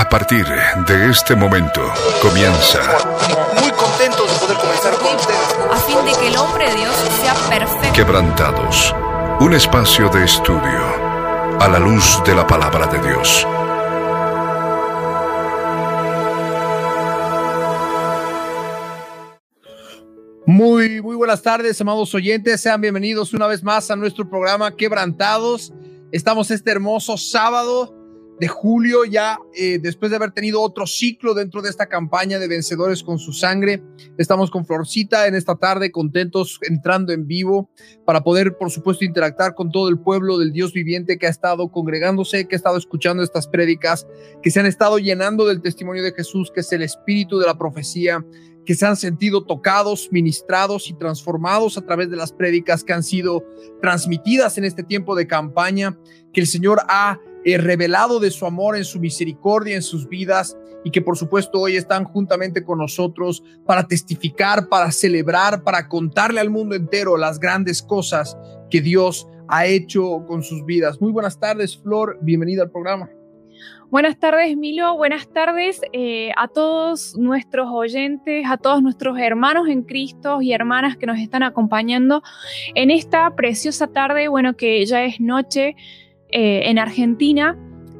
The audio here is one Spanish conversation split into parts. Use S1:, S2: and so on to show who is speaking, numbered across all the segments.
S1: A partir de este momento comienza.
S2: Muy contentos de poder comenzar con ustedes.
S3: a fin de que el hombre de Dios sea perfecto.
S1: Quebrantados. Un espacio de estudio a la luz de la palabra de Dios.
S2: Muy, muy buenas tardes, amados oyentes. Sean bienvenidos una vez más a nuestro programa Quebrantados. Estamos este hermoso sábado de julio, ya eh, después de haber tenido otro ciclo dentro de esta campaña de vencedores con su sangre. Estamos con Florcita en esta tarde, contentos entrando en vivo para poder, por supuesto, interactuar con todo el pueblo del Dios viviente que ha estado congregándose, que ha estado escuchando estas prédicas, que se han estado llenando del testimonio de Jesús, que es el espíritu de la profecía, que se han sentido tocados, ministrados y transformados a través de las prédicas que han sido transmitidas en este tiempo de campaña, que el Señor ha eh, revelado de su amor en su misericordia en sus vidas y que por supuesto hoy están juntamente con nosotros para testificar, para celebrar, para contarle al mundo entero las grandes cosas que Dios ha hecho con sus vidas. Muy buenas tardes, Flor, bienvenida al programa.
S4: Buenas tardes, Milo. Buenas tardes eh, a todos nuestros oyentes, a todos nuestros hermanos en Cristo y hermanas que nos están acompañando en esta preciosa tarde, bueno, que ya es noche eh, en Argentina,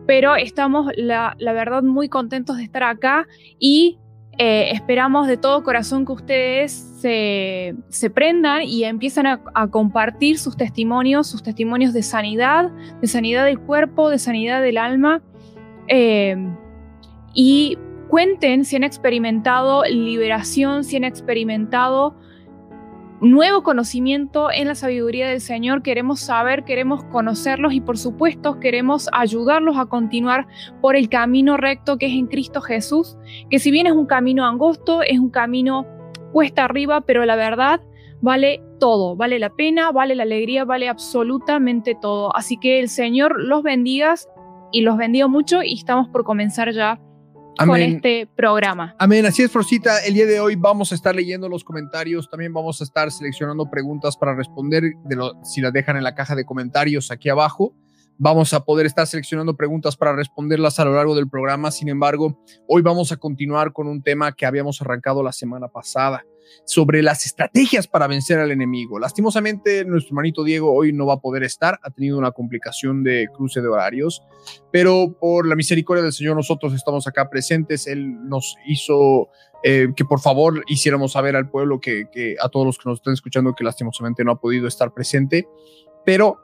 S4: pero estamos, la, verdad, muy contentos de estar acá y eh, esperamos de todo corazón que ustedes se, se prendan y empiezan a, a compartir sus testimonios, sus testimonios de sanidad, de sanidad del cuerpo, de sanidad del alma. Eh, y cuenten si han experimentado liberación, si han experimentado nuevo conocimiento en la sabiduría del Señor. Queremos saber, queremos conocerlos y por supuesto queremos ayudarlos a continuar por el camino recto que es en Cristo Jesús, que si bien es un camino angosto, es un camino cuesta arriba, pero la verdad vale todo, vale la pena, vale la alegría, vale absolutamente todo. Así que el Señor los bendiga y los bendigo mucho y estamos por comenzar ya Amén. con este programa.
S2: Amén, así es, Florcita. El día de hoy vamos a estar leyendo los comentarios, también vamos a estar seleccionando preguntas para responder, de lo, si las dejan en la caja de comentarios aquí abajo. Vamos a poder estar seleccionando preguntas para responderlas a lo largo del programa. Sin embargo, hoy vamos a continuar con un tema que habíamos arrancado la semana pasada sobre las estrategias para vencer al enemigo. Lastimosamente, nuestro hermanito Diego hoy no va a poder estar, ha tenido una complicación de cruce de horarios, pero por la misericordia del Señor nosotros estamos acá presentes. Él nos hizo eh, que por favor hiciéramos saber al pueblo que, a todos los que nos están escuchando que lastimosamente no ha podido estar presente, pero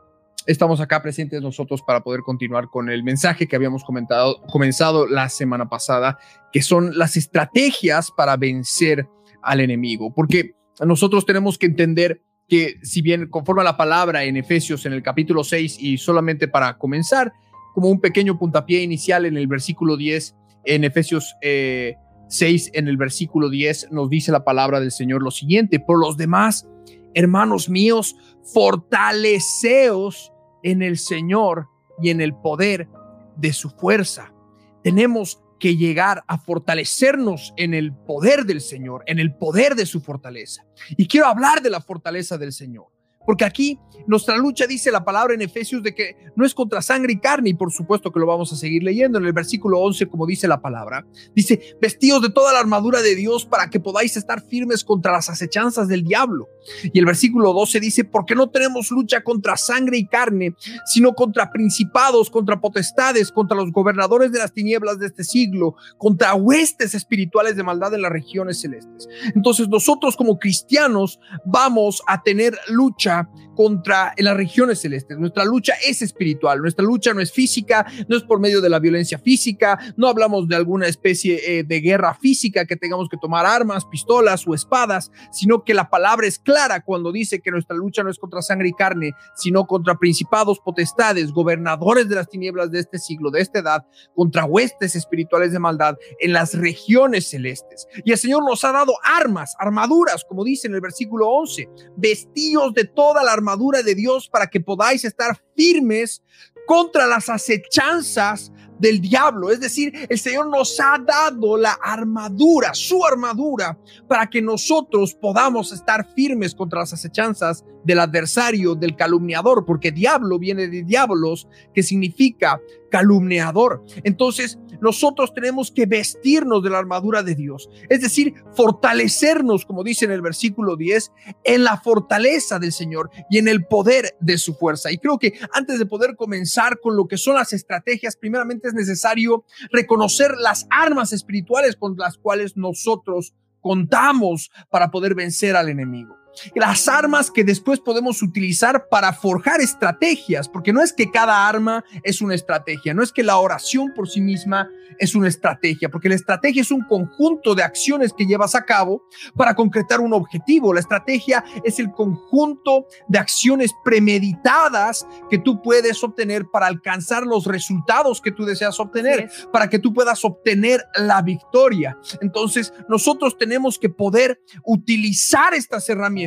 S2: estamos acá presentes nosotros para poder continuar con el mensaje que habíamos comenzado la semana pasada, que son las estrategias para vencer al enemigo, porque nosotros tenemos que entender que si bien conforme a la palabra en Efesios en el capítulo 6 y solamente para comenzar, como un pequeño puntapié inicial en el versículo 10, en Efesios eh, 6, en el versículo 10, nos dice la palabra del Señor lo siguiente, por los demás, hermanos míos, fortaleceos en el Señor y en el poder de su fuerza. Tenemos que llegar a fortalecernos en el poder del Señor, en el poder de su fortaleza. Y quiero hablar de la fortaleza del Señor. Porque aquí nuestra lucha dice la palabra en Efesios de que no es contra sangre y carne, y por supuesto que lo vamos a seguir leyendo en el versículo 11, como dice la palabra. Dice, vestidos de toda la armadura de Dios para que podáis estar firmes contra las acechanzas del diablo. Y el versículo 12 dice, porque no tenemos lucha contra sangre y carne, sino contra principados, contra potestades, contra los gobernadores de las tinieblas de este siglo, contra huestes espirituales de maldad en las regiones celestes. Entonces nosotros como cristianos vamos a tener lucha acá contra en las regiones celestes. Nuestra lucha es espiritual, nuestra lucha no es física, no es por medio de la violencia física, no hablamos de alguna especie eh, de guerra física que tengamos que tomar armas, pistolas o espadas, sino que la palabra es clara cuando dice que nuestra lucha no es contra sangre y carne, sino contra principados, potestades, gobernadores de las tinieblas de este siglo, de esta edad, contra huestes espirituales de maldad en las regiones celestes. Y el Señor nos ha dado armas, armaduras, como dice en el versículo 11, vestidos de toda la armadura de Dios para que podáis estar firmes contra las acechanzas del diablo. Es decir, el Señor nos ha dado la armadura, su armadura, para que nosotros podamos estar firmes contra las acechanzas del adversario, del calumniador, porque diablo viene de diablos, que significa calumniador. Entonces, nosotros tenemos que vestirnos de la armadura de Dios, es decir, fortalecernos, como dice en el versículo 10, en la fortaleza del Señor y en el poder de su fuerza. Y creo que antes de poder comenzar con lo que son las estrategias, primeramente es necesario reconocer las armas espirituales con las cuales nosotros contamos para poder vencer al enemigo las armas que después podemos utilizar para forjar estrategias, porque no es que cada arma es una estrategia, no es que la oración por sí misma es una estrategia, porque la estrategia es un conjunto de acciones que llevas a cabo para concretar un objetivo. La estrategia es el conjunto de acciones premeditadas que tú puedes obtener para alcanzar los resultados que tú deseas obtener, para que tú puedas obtener la victoria. Entonces, nosotros tenemos que poder utilizar estas herramientas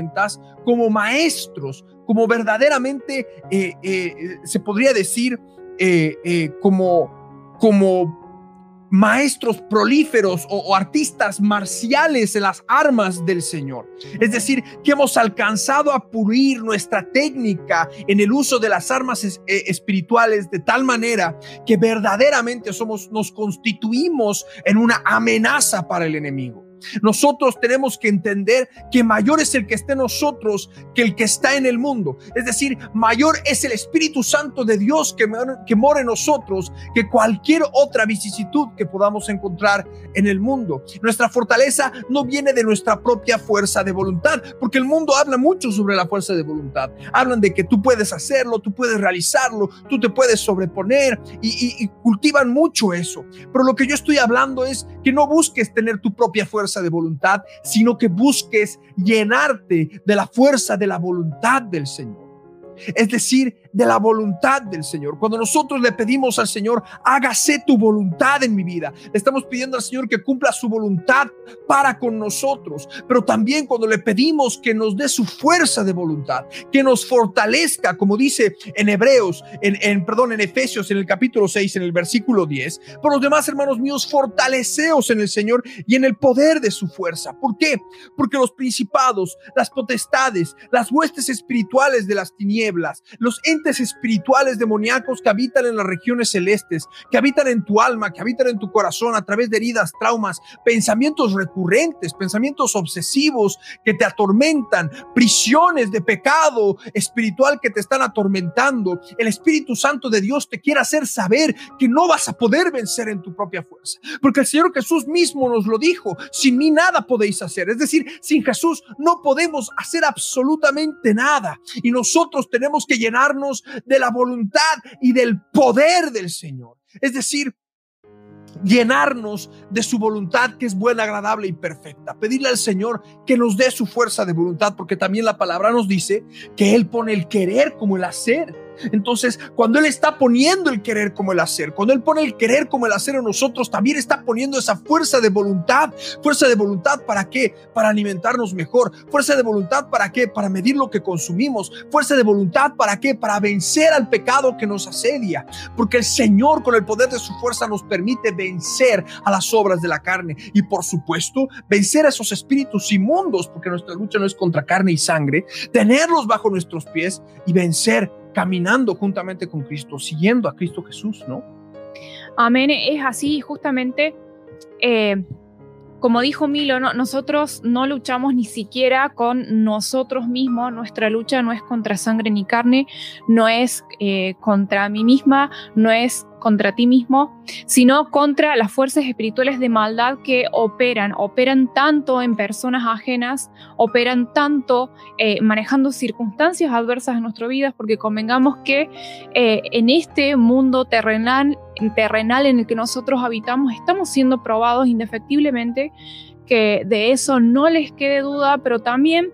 S2: como maestros, como verdaderamente eh, eh, se podría decir eh, como, como maestros prolíferos o, o, artistas marciales en las armas del Señor. Es decir, que hemos alcanzado a pulir nuestra técnica en el uso de las armas espirituales de tal manera que verdaderamente somos, nos constituimos en una amenaza para el enemigo. Nosotros tenemos que entender que mayor es el que está en nosotros que el que está en el mundo. Es decir, mayor es el Espíritu Santo de Dios que, que mora en nosotros que cualquier otra vicisitud que podamos encontrar en el mundo. Nuestra fortaleza no viene de nuestra propia fuerza de voluntad, porque el mundo habla mucho sobre la fuerza de voluntad. Hablan de que tú puedes hacerlo, tú puedes realizarlo, tú te puedes sobreponer y, y cultivan mucho eso. Pero lo que yo estoy hablando es que no busques tener tu propia fuerza de voluntad, sino que busques llenarte de la fuerza de la voluntad del Señor. Es decir, de la voluntad del Señor. Cuando nosotros le pedimos al Señor, hágase tu voluntad en mi vida, le estamos pidiendo al Señor que cumpla su voluntad para con nosotros, pero también cuando le pedimos que nos dé su fuerza de voluntad, que nos fortalezca, como dice en Hebreos, en, en perdón, en Efesios, en el capítulo 6, en el versículo 10, por los demás hermanos míos, fortaleceos en el Señor y en el poder de su fuerza. ¿Por qué? Porque los principados, las potestades, las huestes espirituales de las tinieblas, los entes espirituales demoníacos que habitan en las regiones celestes, que habitan en tu alma, que habitan en tu corazón a través de heridas, traumas, pensamientos recurrentes, pensamientos obsesivos que te atormentan, prisiones de pecado espiritual que te están atormentando. El Espíritu Santo de Dios te quiere hacer saber que no vas a poder vencer en tu propia fuerza, porque el Señor Jesús mismo nos lo dijo, sin mí nada podéis hacer, es decir, sin Jesús no podemos hacer absolutamente nada y nosotros tenemos tenemos que llenarnos de la voluntad y del poder del Señor. Es decir, llenarnos de su voluntad que es buena, agradable y perfecta. Pedirle al Señor que nos dé su fuerza de voluntad, porque también la palabra nos dice que Él pone el querer como el hacer. Entonces, cuando Él está poniendo el querer como el hacer, cuando Él pone el querer como el hacer en nosotros, también está poniendo esa fuerza de voluntad. ¿Fuerza de voluntad para qué? Para alimentarnos mejor. ¿Fuerza de voluntad para qué? Para medir lo que consumimos. ¿Fuerza de voluntad para qué? Para vencer al pecado que nos asedia. Porque el Señor con el poder de su fuerza nos permite vencer a las obras de la carne. Y por supuesto, vencer a esos espíritus inmundos, porque nuestra lucha no es contra carne y sangre, tenerlos bajo nuestros pies y vencer caminando juntamente con Cristo, siguiendo a Cristo Jesús, ¿no?
S4: Amén, es así, justamente, eh, como dijo Milo, nosotros no luchamos ni siquiera con nosotros mismos, nuestra lucha no es contra sangre ni carne, no es eh, contra mí misma, no es contra ti mismo, sino contra las fuerzas espirituales de maldad que operan, operan tanto en personas ajenas, operan tanto eh, manejando circunstancias adversas en nuestras vidas, porque convengamos que eh, en este mundo terrenal, terrenal en el que nosotros habitamos, estamos siendo probados indefectiblemente, que de eso no les quede duda, pero también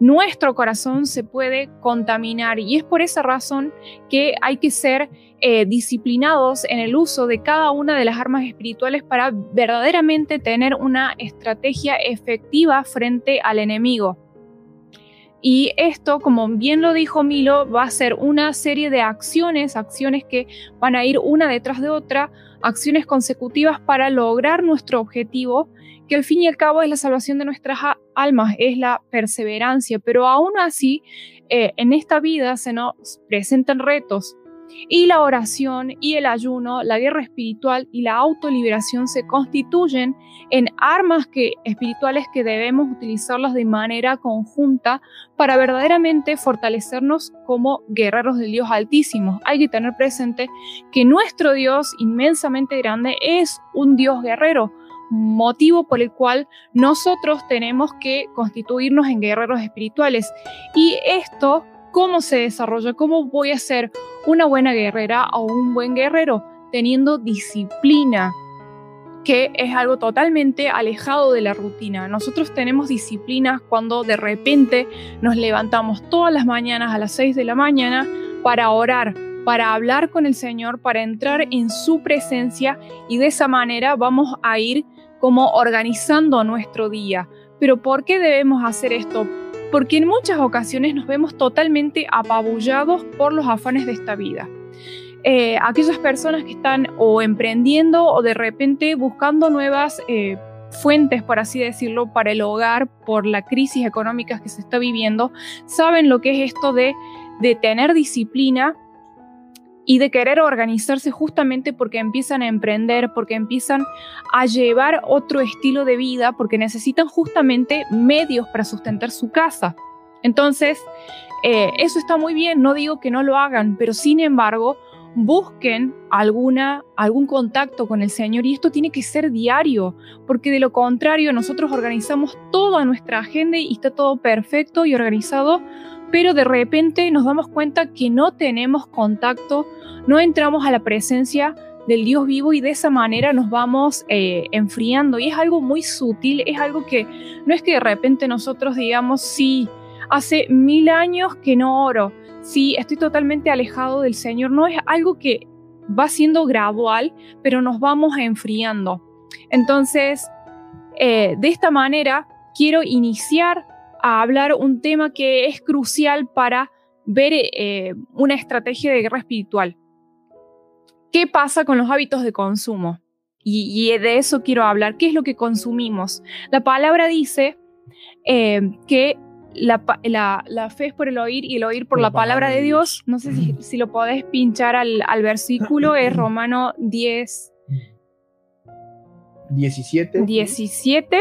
S4: nuestro corazón se puede contaminar y es por esa razón que hay que ser eh, disciplinados en el uso de cada una de las armas espirituales para verdaderamente tener una estrategia efectiva frente al enemigo. Y esto, como bien lo dijo Milo, va a ser una serie de acciones, acciones que van a ir una detrás de otra, acciones consecutivas para lograr nuestro objetivo, que al fin y al cabo es la salvación de nuestras almas, es la perseverancia. Pero aún así, eh, en esta vida se nos presentan retos, Y la oración y el ayuno, la guerra espiritual y la autoliberación se constituyen en armas que, espirituales que debemos utilizarlas de manera conjunta para verdaderamente fortalecernos como guerreros del Dios Altísimo. Hay que tener presente que nuestro Dios inmensamente grande es un Dios guerrero, motivo por el cual nosotros tenemos que constituirnos en guerreros espirituales. Y esto ¿Cómo se desarrolla? ¿Cómo voy a ser una buena guerrera o un buen guerrero? Teniendo disciplina, que es algo totalmente alejado de la rutina. Nosotros tenemos disciplina cuando de repente nos levantamos todas las mañanas a las 6 de la mañana para orar, para hablar con el Señor, para entrar en su presencia y de esa manera vamos a ir como organizando nuestro día. Pero ¿por qué debemos hacer esto? porque en muchas ocasiones nos vemos totalmente apabullados por los afanes de esta vida. Eh, aquellas personas que están o emprendiendo o de repente buscando nuevas eh, fuentes, por así decirlo, para el hogar por la crisis económica que se está viviendo, saben lo que es esto de, de tener disciplina y de querer organizarse justamente porque empiezan a emprender, porque empiezan a llevar otro estilo de vida, porque necesitan justamente medios para sustentar su casa. Entonces, eh, eso está muy bien, no digo que no lo hagan, pero sin embargo, busquen alguna, algún contacto con el Señor y esto tiene que ser diario, porque de lo contrario nosotros organizamos toda nuestra agenda y está todo perfecto y organizado, pero de repente nos damos cuenta que no tenemos contacto, no entramos a la presencia del Dios vivo y de esa manera nos vamos eh, enfriando. Y es algo muy sutil, es algo que no es que de repente nosotros digamos, sí, hace mil años que no oro, sí, estoy totalmente alejado del Señor, no es algo que va siendo gradual, pero nos vamos enfriando. Entonces, eh, de esta manera, quiero iniciar a hablar un tema que es crucial para ver eh, una estrategia de guerra espiritual. ¿Qué pasa con los hábitos de consumo? Y, de eso quiero hablar. ¿Qué es lo que consumimos? La palabra dice eh, que la, fe es por el oír y el oír por, la palabra, de Dios. No sé si, lo podés pinchar al, al versículo, es Romano 10,
S2: 17.
S4: 17.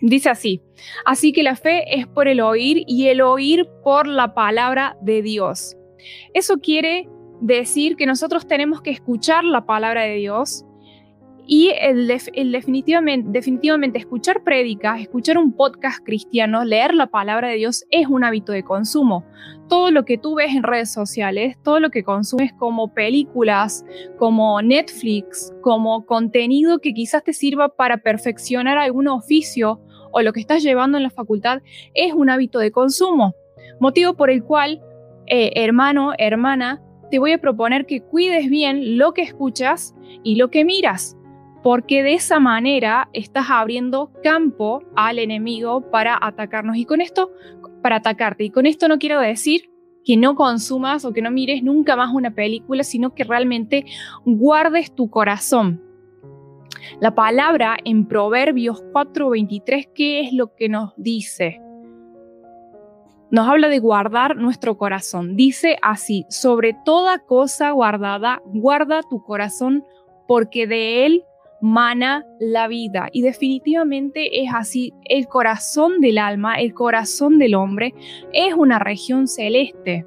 S4: Dice así. Así que la fe es por el oír y el oír por la palabra de Dios. Eso quiere decir que nosotros tenemos que escuchar la palabra de Dios y definitivamente escuchar prédicas, escuchar un podcast cristiano, leer la palabra de Dios es un hábito de consumo. Todo lo que tú ves en redes sociales, todo lo que consumes como películas, como Netflix, como contenido que quizás te sirva para perfeccionar algún oficio o lo que estás llevando en la facultad, es un hábito de consumo. Motivo por el cual, eh, hermano, hermana, te voy a proponer que cuides bien lo que escuchas y lo que miras porque de esa manera estás abriendo campo al enemigo para atacarnos y con esto, para atacarte. Y con esto no quiero decir que no consumas o que no mires nunca más una película, sino que realmente guardes tu corazón. La palabra en Proverbios 4:23, ¿qué es lo que nos dice? Nos habla de guardar nuestro corazón. Dice así, sobre toda cosa guardada, guarda tu corazón, porque de él mana la vida. Y definitivamente es así. El corazón del alma, el corazón del hombre, es una región celeste.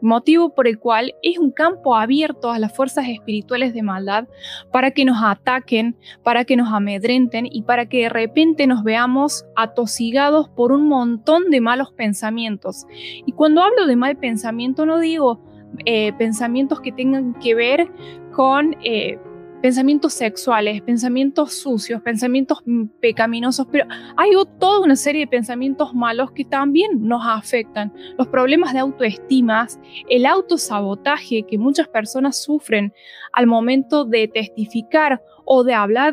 S4: Motivo por el cual es un campo abierto a las fuerzas espirituales de maldad para que nos ataquen, para que nos amedrenten y para que de repente nos veamos atosigados por un montón de malos pensamientos. Y cuando hablo de mal pensamiento no digo eh, pensamientos que tengan que ver con eh, pensamientos sexuales, pensamientos sucios, pensamientos pecaminosos, pero hay toda una serie de pensamientos malos que también nos afectan. Los problemas de autoestima, el autosabotaje que muchas personas sufren al momento de testificar o de hablar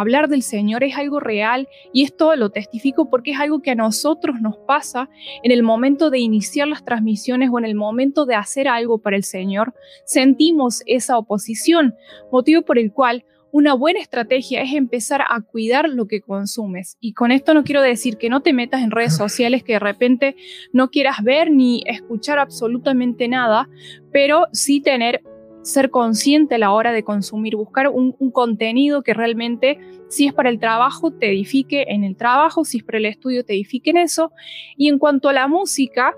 S4: hablar del Señor es algo real y esto lo testifico porque es algo que a nosotros nos pasa en el momento de iniciar las transmisiones o en el momento de hacer algo para el Señor. Sentimos esa oposición, motivo por el cual una buena estrategia es empezar a cuidar lo que consumes. Y con esto no quiero decir que no te metas en redes sociales, que de repente no quieras ver ni escuchar absolutamente nada, pero sí tener ser consciente a la hora de consumir, buscar un, contenido que realmente, si es para el trabajo, te edifique en el trabajo, si es para el estudio, te edifique en eso. Y en cuanto a la música,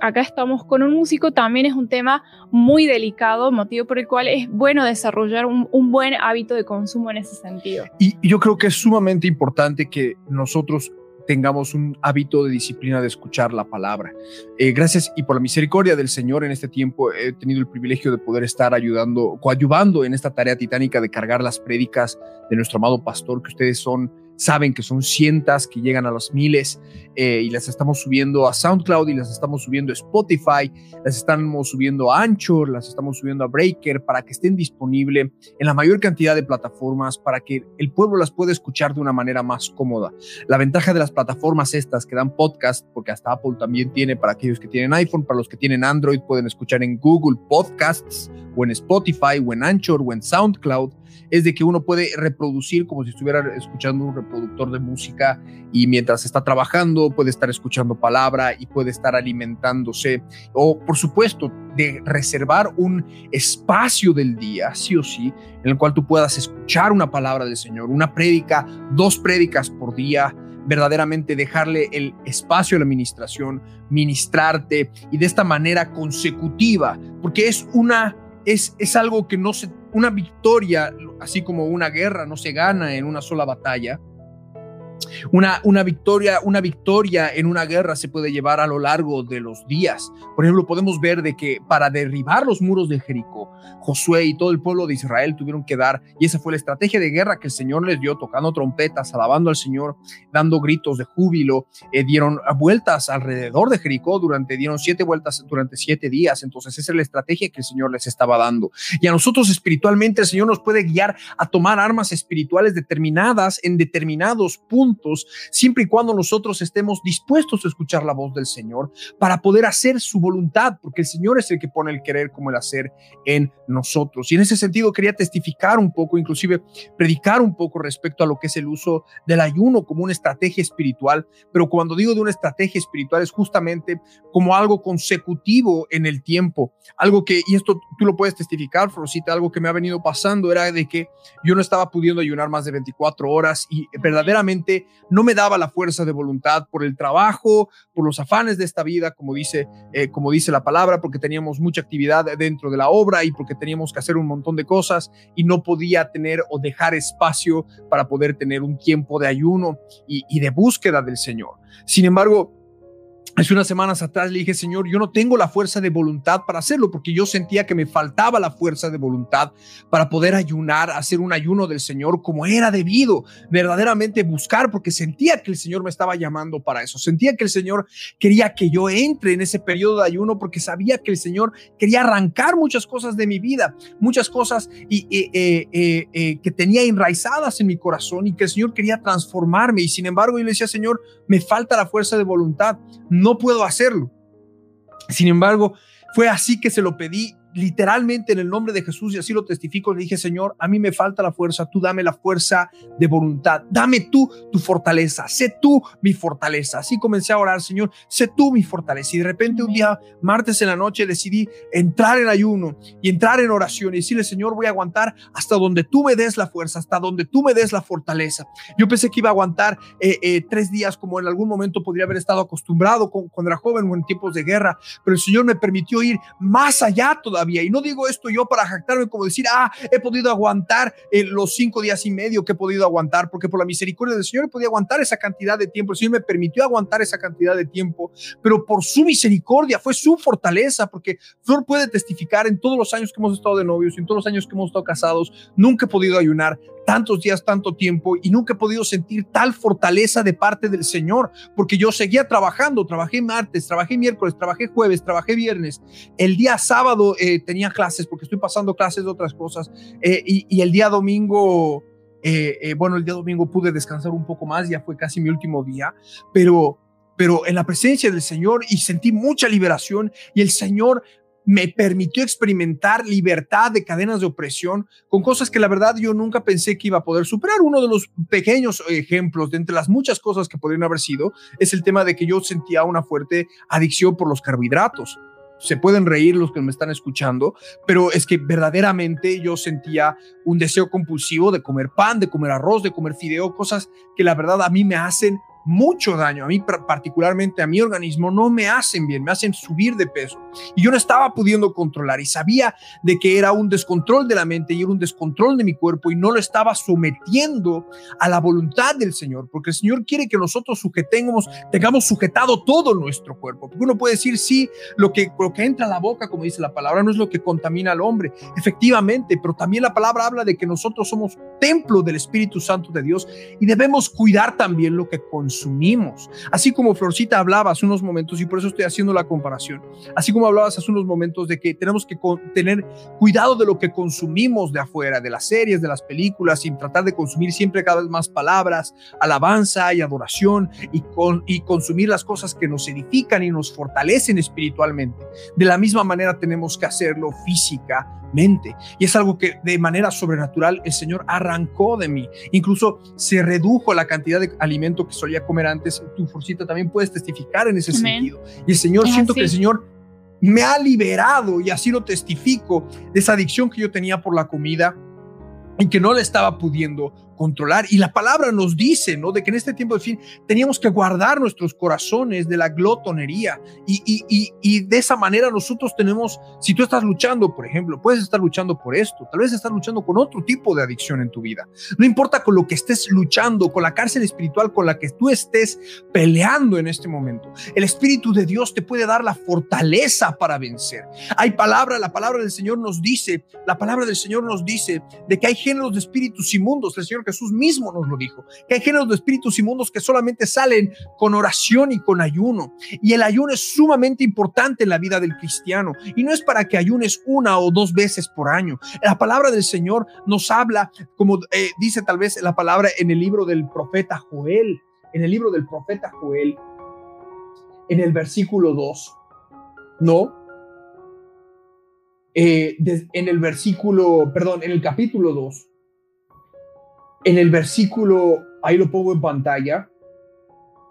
S4: acá estamos con un músico, también es un tema muy delicado, motivo por el cual es bueno desarrollar un, buen hábito de consumo en ese sentido.
S2: Y yo creo que es sumamente importante que nosotros tengamos un hábito de disciplina de escuchar la palabra. Eh, gracias y por la misericordia del Señor en este tiempo he tenido el privilegio de poder estar ayudando, coayuvando en esta tarea titánica de cargar las prédicas de nuestro amado pastor, que ustedes son saben que son cientas que llegan a los miles eh, y las estamos subiendo a SoundCloud y las estamos subiendo a Spotify, las estamos subiendo a Anchor, las estamos subiendo a Breaker para que estén disponibles en la mayor cantidad de plataformas para que el pueblo las pueda escuchar de una manera más cómoda. La ventaja de las plataformas estas que dan podcast, porque hasta Apple también tiene para aquellos que tienen iPhone, para los que tienen Android pueden escuchar en Google Podcasts o en Spotify o en Anchor o en SoundCloud es de que uno puede reproducir como si estuviera escuchando un reproductor de música y mientras está trabajando puede estar escuchando palabra y puede estar alimentándose. O por supuesto de reservar un espacio del día, sí o sí, en el cual tú puedas escuchar una palabra del Señor, una prédica, dos prédicas por día, verdaderamente dejarle el espacio a la administración, ministrarte y de esta manera consecutiva, porque es una es, es algo que no se una victoria, así como una guerra, no se gana en una sola batalla, una, una, victoria, una victoria en una guerra se puede llevar a lo largo de los días. Por ejemplo, podemos ver de que para derribar los muros de Jericó, Josué y todo el pueblo de Israel tuvieron que dar, y esa fue la estrategia de guerra que el Señor les dio, tocando trompetas, alabando al Señor, dando gritos de júbilo, eh, dieron vueltas alrededor de Jericó durante, dieron siete vueltas durante siete días. Entonces, esa es la estrategia que el Señor les estaba dando. Y a nosotros espiritualmente, el Señor nos puede guiar a tomar armas espirituales determinadas en determinados puntos siempre y cuando nosotros estemos dispuestos a escuchar la voz del Señor para poder hacer su voluntad, porque el Señor es el que pone el querer como el hacer en nosotros. Y en ese sentido quería testificar un poco, inclusive predicar un poco respecto a lo que es el uso del ayuno como una estrategia espiritual, pero cuando digo de una estrategia espiritual es justamente como algo consecutivo en el tiempo, algo que, y esto tú lo puedes testificar, Frosita, algo que me ha venido pasando era de que yo no estaba pudiendo ayunar más de 24 horas y verdaderamente no me daba la fuerza de voluntad por el trabajo, por los afanes de esta vida, como dice, eh, como dice la palabra, porque teníamos mucha actividad dentro de la obra y porque teníamos que hacer un montón de cosas y no podía tener o dejar espacio para poder tener un tiempo de ayuno y, y de búsqueda del Señor. Sin embargo, Hace unas semanas atrás le dije, Señor, yo no tengo la fuerza de voluntad para hacerlo porque yo sentía que me faltaba la fuerza de voluntad para poder ayunar, hacer un ayuno del Señor como era debido, verdaderamente buscar porque sentía que el Señor me estaba llamando para eso, sentía que el Señor quería que yo entre en ese periodo de ayuno porque sabía que el Señor quería arrancar muchas cosas de mi vida, muchas cosas y, eh, eh, que tenía enraizadas en mi corazón y que el Señor quería transformarme. Y sin embargo yo le decía, Señor, me falta la fuerza de voluntad puedo hacerlo. Sin embargo, fue así que se lo pedí literalmente en el nombre de Jesús y así lo testifico, le dije, Señor, a mí me falta la fuerza, tú dame la fuerza de voluntad, dame tú tu fortaleza, sé tú mi fortaleza. Así comencé a orar, Señor, sé tú mi fortaleza. Y de repente un día, martes en la noche, decidí entrar en ayuno y entrar en oración y decirle, Señor, voy a aguantar hasta donde tú me des la fuerza, hasta donde tú me des la fortaleza. Yo pensé que iba a aguantar eh, eh, tres días como en algún momento podría haber estado acostumbrado cuando era joven o en tiempos de guerra, pero el Señor me permitió ir más allá todavía y no digo esto yo para jactarme como decir, ah, he podido aguantar eh, los cinco días y medio que he podido aguantar, porque por la misericordia del Señor podido aguantar esa cantidad de tiempo. El Señor me permitió aguantar esa cantidad de tiempo, pero por su misericordia, fue su fortaleza, porque Flor puede testificar en todos los años que hemos estado de novios, en todos los años que hemos estado casados, nunca he podido ayunar tantos días, tanto tiempo y nunca he podido sentir tal fortaleza de parte del Señor, porque yo seguía trabajando, trabajé martes, trabajé miércoles, trabajé jueves, trabajé viernes. El día sábado eh, tenía clases porque estoy pasando clases de otras cosas eh, y, el día domingo, eh, bueno, el día domingo pude descansar un poco más, ya fue casi mi último día, pero pero en la presencia del Señor y sentí mucha liberación y el Señor me permitió experimentar libertad de cadenas de opresión con cosas que la verdad yo nunca pensé que iba a poder superar. Uno de los pequeños ejemplos de entre las muchas cosas que podrían haber sido es el tema de que yo sentía una fuerte adicción por los carbohidratos. Se pueden reír los que me están escuchando, pero es que verdaderamente yo sentía un deseo compulsivo de comer pan, de comer arroz, de comer fideo, cosas que la verdad a mí me hacen mucho daño, a mí particularmente a mi organismo, no me hacen bien, me hacen subir de peso. Y yo no estaba pudiendo controlar y sabía de que era un descontrol de la mente y era un descontrol de mi cuerpo y no lo estaba sometiendo a la voluntad del Señor, porque el Señor quiere que nosotros sujetemos, tengamos sujetado todo nuestro cuerpo. Porque uno puede decir, sí, lo que, lo que entra a la boca, como dice la palabra, no es lo que contamina al hombre, efectivamente, pero también la palabra habla de que nosotros somos templo del Espíritu Santo de Dios y debemos cuidar también lo que consumimos. Así como Florcita hablaba hace unos momentos, y por eso estoy haciendo la comparación, así como hablabas hace unos momentos de que tenemos que tener cuidado de lo que consumimos de afuera, de las series, de las películas, y tratar de consumir siempre cada vez más palabras, alabanza y adoración, y, con, y consumir las cosas que nos edifican y nos fortalecen espiritualmente. De la misma manera tenemos que hacerlo física y es algo que de manera sobrenatural el Señor arrancó de mí. Incluso se redujo la cantidad de alimento que solía comer antes. Tu forcita también puedes testificar en ese sentido. Y el Señor, siento que el Señor me ha liberado y así lo testifico de esa adicción que yo tenía por la comida y que no le estaba pudiendo controlar. Y la palabra nos dice, ¿no? De que en este tiempo de fin teníamos que guardar nuestros corazones de la glotonería. Y, y, y, de esa manera nosotros tenemos, si tú estás luchando, por ejemplo, puedes estar luchando por esto, tal vez estás luchando con otro tipo de adicción en tu vida. No importa con lo que estés luchando, con la cárcel espiritual con la que tú estés peleando en este momento. El Espíritu de Dios te puede dar la fortaleza para vencer. Hay palabra, la palabra del Señor nos dice, la palabra del Señor nos dice de que hay géneros de espíritus inmundos. El Señor que Jesús mismo nos lo dijo, que hay géneros de espíritus inmundos que solamente salen con oración y con ayuno. Y el ayuno es sumamente importante en la vida del cristiano. Y no es para que ayunes una o dos veces por año. La palabra del Señor nos habla, como eh, dice tal vez la palabra en el libro del profeta Joel, en el libro del profeta Joel, en el versículo 2, ¿no? Eh, en el versículo, perdón, en el capítulo 2, en el versículo, ahí lo pongo en pantalla,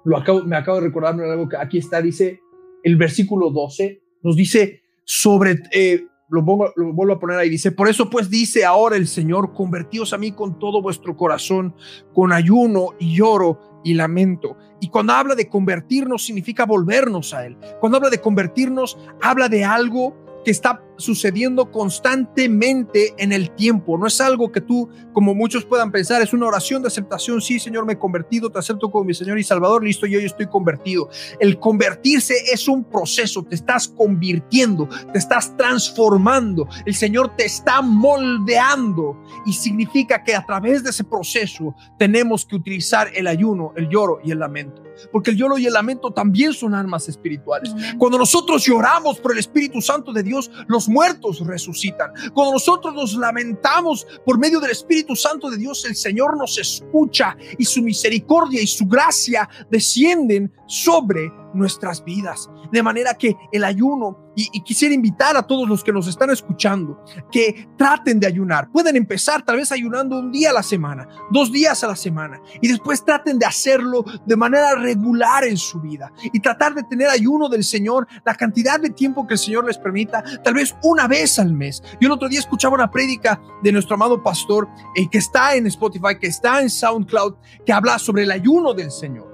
S2: lo acabo, me acabo de recordar algo que aquí está, dice, el versículo 12, nos dice sobre, eh, lo, pongo, vuelvo a poner ahí, dice, por eso pues dice ahora el Señor, convertíos a mí con todo vuestro corazón, con ayuno y lloro y lamento. Y cuando habla de convertirnos significa volvernos a Él. Cuando habla de convertirnos, habla de algo que está sucediendo constantemente en el tiempo. No es algo que tú, como muchos puedan pensar, es una oración de aceptación. Sí, Señor, me he convertido, te acepto como mi Señor y Salvador, listo, yo, yo estoy convertido. El convertirse es un proceso, te estás convirtiendo, te estás transformando. El Señor te está moldeando y significa que a través de ese proceso tenemos que utilizar el ayuno, el lloro y el lamento. Porque el lloro y el lamento también son armas espirituales. Cuando nosotros lloramos por el Espíritu Santo de Dios, los muertos resucitan. Cuando nosotros nos lamentamos por medio del Espíritu Santo de Dios, el Señor nos escucha y su misericordia y su gracia descienden sobre nuestras vidas. De manera que el ayuno, y, quisiera invitar a todos los que nos están escuchando, que traten de ayunar. Pueden empezar tal vez ayunando un día a la semana, dos días a la semana, y después traten de hacerlo de manera regular en su vida y tratar de tener ayuno del Señor la cantidad de tiempo que el Señor les permita, tal vez una vez al mes. Yo el otro día escuchaba una prédica de nuestro amado pastor eh, que está en Spotify, que está en SoundCloud, que habla sobre el ayuno del Señor.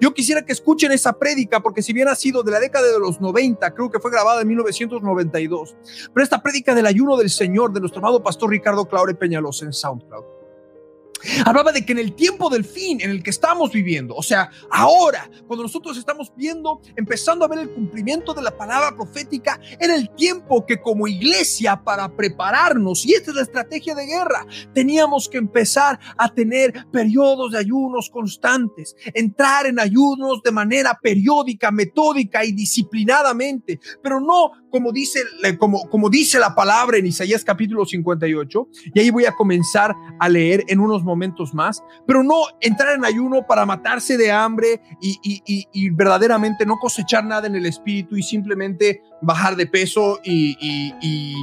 S2: Yo quisiera que escuchen esa prédica, porque si bien ha sido de la década de los 90, creo que fue grabada en 1992, pero esta prédica del ayuno del Señor de nuestro amado pastor Ricardo Claure Peñalos en SoundCloud Hablaba de que en el tiempo del fin en el que estamos viviendo, o sea, ahora, cuando nosotros estamos viendo, empezando a ver el cumplimiento de la palabra profética, era el tiempo que como iglesia para prepararnos, y esta es la estrategia de guerra, teníamos que empezar a tener periodos de ayunos constantes, entrar en ayunos de manera periódica, metódica y disciplinadamente, pero no como dice, como, como dice la palabra en Isaías capítulo 58, y ahí voy a comenzar a leer en unos momentos más, pero no entrar en ayuno para matarse de hambre y, y verdaderamente no cosechar nada en el espíritu y simplemente bajar de peso y, y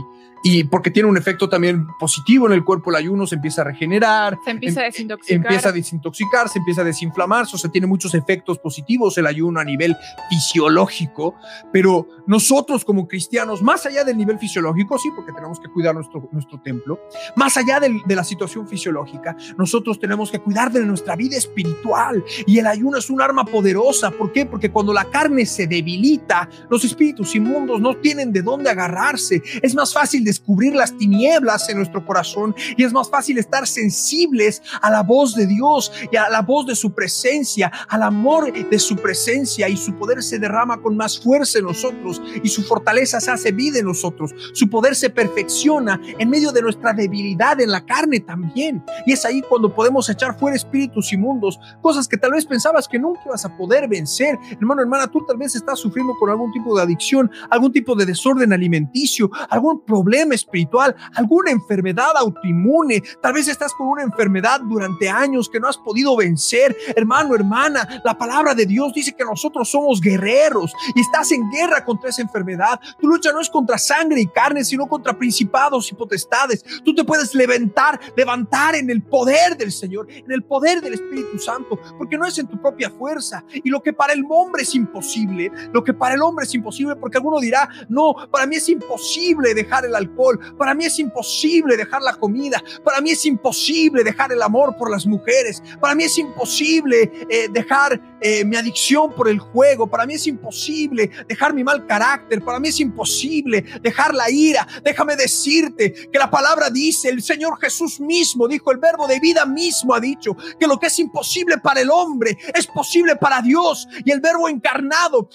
S2: porque tiene un efecto también positivo en el cuerpo, el ayuno se empieza a regenerar,
S4: se empieza a desintoxicar,
S2: empieza a desintoxicar, se empieza a desinflamarse, o sea, tiene muchos efectos positivos el ayuno a nivel fisiológico, pero nosotros como cristianos, más allá del nivel fisiológico, sí, porque tenemos que cuidar nuestro, nuestro templo, más allá de, de la situación fisiológica, nosotros tenemos que cuidar de nuestra vida espiritual y el ayuno es un arma poderosa, ¿por qué? Porque cuando la carne se debilita, los espíritus inmundos no tienen de dónde agarrarse, es más fácil de descubrir las tinieblas en nuestro corazón y es más fácil estar sensibles a la voz de Dios y a la voz de su presencia, al amor de su presencia y su poder se derrama con más fuerza en nosotros y su fortaleza se hace vida en nosotros, su poder se perfecciona en medio de nuestra debilidad en la carne también y es ahí cuando podemos echar fuera espíritus inmundos, cosas que tal vez pensabas que nunca ibas a poder vencer. Hermano, hermana, tú tal vez estás sufriendo con algún tipo de adicción, algún tipo de desorden alimenticio, algún problema espiritual, alguna enfermedad autoinmune, tal vez estás con una enfermedad durante años que no has podido vencer. Hermano, hermana, la palabra de Dios dice que nosotros somos guerreros y estás en guerra contra esa enfermedad. Tu lucha no es contra sangre y carne, sino contra principados y potestades. Tú te puedes levantar, levantar en el poder del Señor, en el poder del Espíritu Santo, porque no es en tu propia fuerza. Y lo que para el hombre es imposible, lo que para el hombre es imposible, porque alguno dirá, no, para mí es imposible dejar el alcohol para mí es imposible dejar la comida. Para mí es imposible dejar el amor por las mujeres. Para mí es imposible eh, dejar eh, mi adicción por el juego. Para mí es imposible dejar mi mal carácter. Para mí es imposible dejar la ira. Déjame decirte que la palabra dice, el Señor Jesús mismo dijo, el verbo de vida mismo ha dicho, que lo que es imposible para el hombre es posible para Dios. Y el verbo encarnado,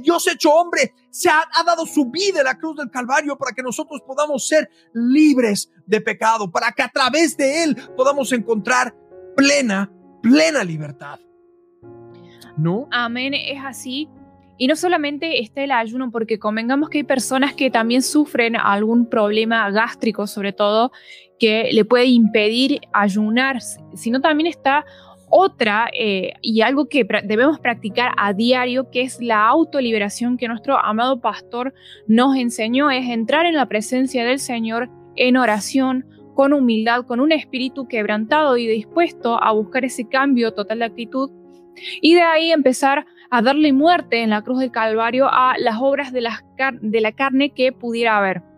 S2: Dios hecho hombre, se ha, dado su vida en la cruz del Calvario para que nosotros podamos ser libres de pecado, para que a través de Él podamos encontrar plena, plena libertad. ¿No?
S4: Amén, es así. Y no solamente está el ayuno, porque convengamos que hay personas que también sufren algún problema gástrico, sobre todo, que le puede impedir ayunar, sino también está otra, eh, y algo que debemos practicar a diario, que es la autoliberación que nuestro amado pastor nos enseñó, es entrar en la presencia del Señor en oración, con humildad, con un espíritu quebrantado y dispuesto a buscar ese cambio total de actitud. Y de ahí empezar a darle muerte en la cruz del Calvario a las obras de de la carne que pudiera haber.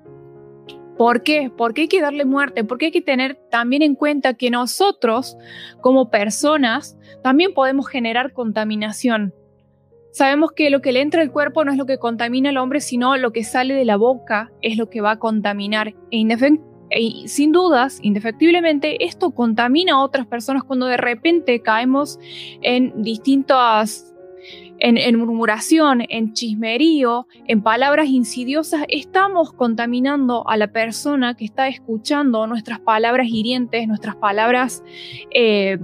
S4: ¿Por qué? Porque hay que darle muerte, porque hay que tener también en cuenta que nosotros, como personas, también podemos generar contaminación. Sabemos que lo que le entra al cuerpo no es lo que contamina al hombre, sino lo que sale de la boca es lo que va a contaminar. E, e sin dudas, indefectiblemente, esto contamina a otras personas cuando de repente caemos en distintas en, murmuración, en chismerío, en palabras insidiosas, estamos contaminando a la persona que está escuchando nuestras palabras hirientes, nuestras palabras, eh,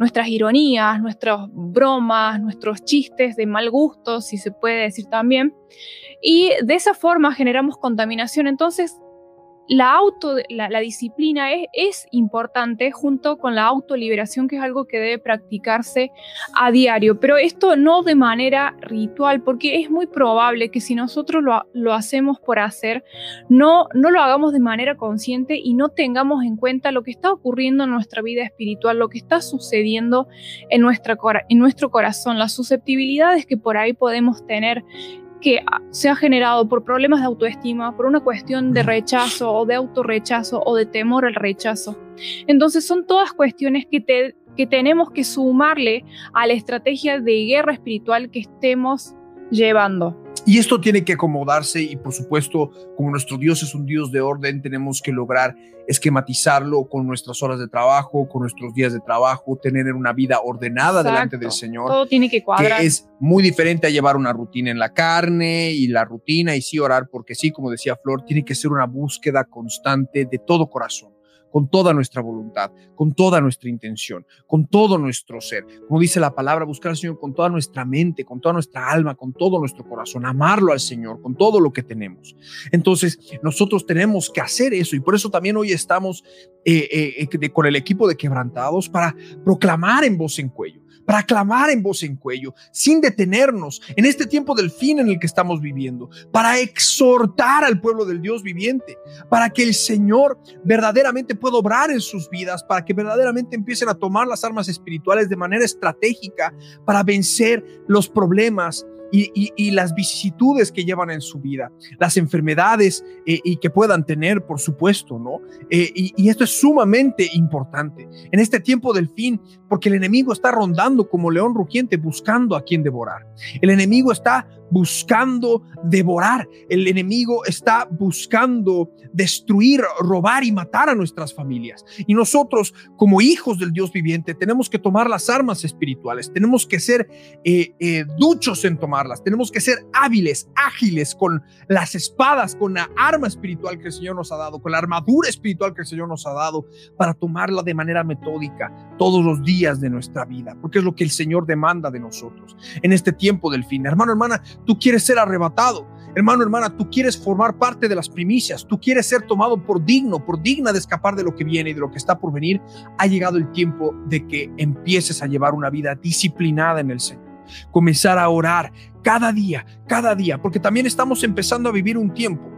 S4: nuestras ironías, nuestras bromas, nuestros chistes de mal gusto, si se puede decir también. Y de esa forma generamos contaminación. Entonces, la, auto, la, disciplina es, es, importante junto con la autoliberación, que es algo que debe practicarse a diario, pero esto no de manera ritual, porque es muy probable que si nosotros lo, lo hacemos por hacer, no, no lo hagamos de manera consciente y no tengamos en cuenta lo que está ocurriendo en nuestra vida espiritual, lo que está sucediendo en, nuestra, en nuestro corazón, las susceptibilidades que por ahí podemos tener que se ha generado por problemas de autoestima, por una cuestión de rechazo o de autorrechazo o de temor al rechazo. Entonces son todas cuestiones que, que tenemos que sumarle a la estrategia de guerra espiritual que estemos llevando.
S2: Y esto tiene que acomodarse y por supuesto, como nuestro Dios es un Dios de orden, tenemos que lograr esquematizarlo con nuestras horas de trabajo, con nuestros días de trabajo, tener una vida ordenada delante del Señor.
S4: Todo tiene que cuadrar.
S2: Que es muy diferente a llevar una rutina en la carne y la rutina y sí orar, porque sí, como decía Flor, tiene que ser una búsqueda constante de todo corazón con toda nuestra voluntad, con toda nuestra intención, con todo nuestro ser. Como dice la palabra, buscar al Señor con toda nuestra mente, con toda nuestra alma, con todo nuestro corazón, amarlo al Señor, con todo lo que tenemos. Entonces, nosotros tenemos que hacer eso y por eso también hoy estamos eh, eh, con el equipo de quebrantados para proclamar en voz en cuello para clamar en voz en cuello, sin detenernos en este tiempo del fin en el que estamos viviendo, para exhortar al pueblo del Dios viviente, para que el Señor verdaderamente pueda obrar en sus vidas, para que verdaderamente empiecen a tomar las armas espirituales de manera estratégica para vencer los problemas y, las vicisitudes que llevan en su vida, las enfermedades eh, y que puedan tener, por supuesto, ¿no? Eh, y, y, esto es sumamente importante en este tiempo del fin, porque el enemigo está rondando como león rugiente buscando a quien devorar. El enemigo está buscando devorar. El enemigo está buscando destruir, robar y matar a nuestras familias. Y nosotros, como hijos del Dios viviente, tenemos que tomar las armas espirituales, tenemos que ser eh, eh, duchos en tomarlas, tenemos que ser hábiles, ágiles con las espadas, con la arma espiritual que el Señor nos ha dado, con la armadura espiritual que el Señor nos ha dado, para tomarla de manera metódica todos los días de nuestra vida, porque es lo que el Señor demanda de nosotros en este tiempo del fin. Hermano, hermana, tú quieres ser arrebatado. Hermano, hermana, tú quieres formar parte de las primicias, tú quieres ser tomado por digno, por digna de escapar de lo que viene y de lo que está por venir. Ha llegado el tiempo de que empieces a llevar una vida disciplinada en el Señor. Comenzar a orar cada día, cada día, porque también estamos empezando a vivir un tiempo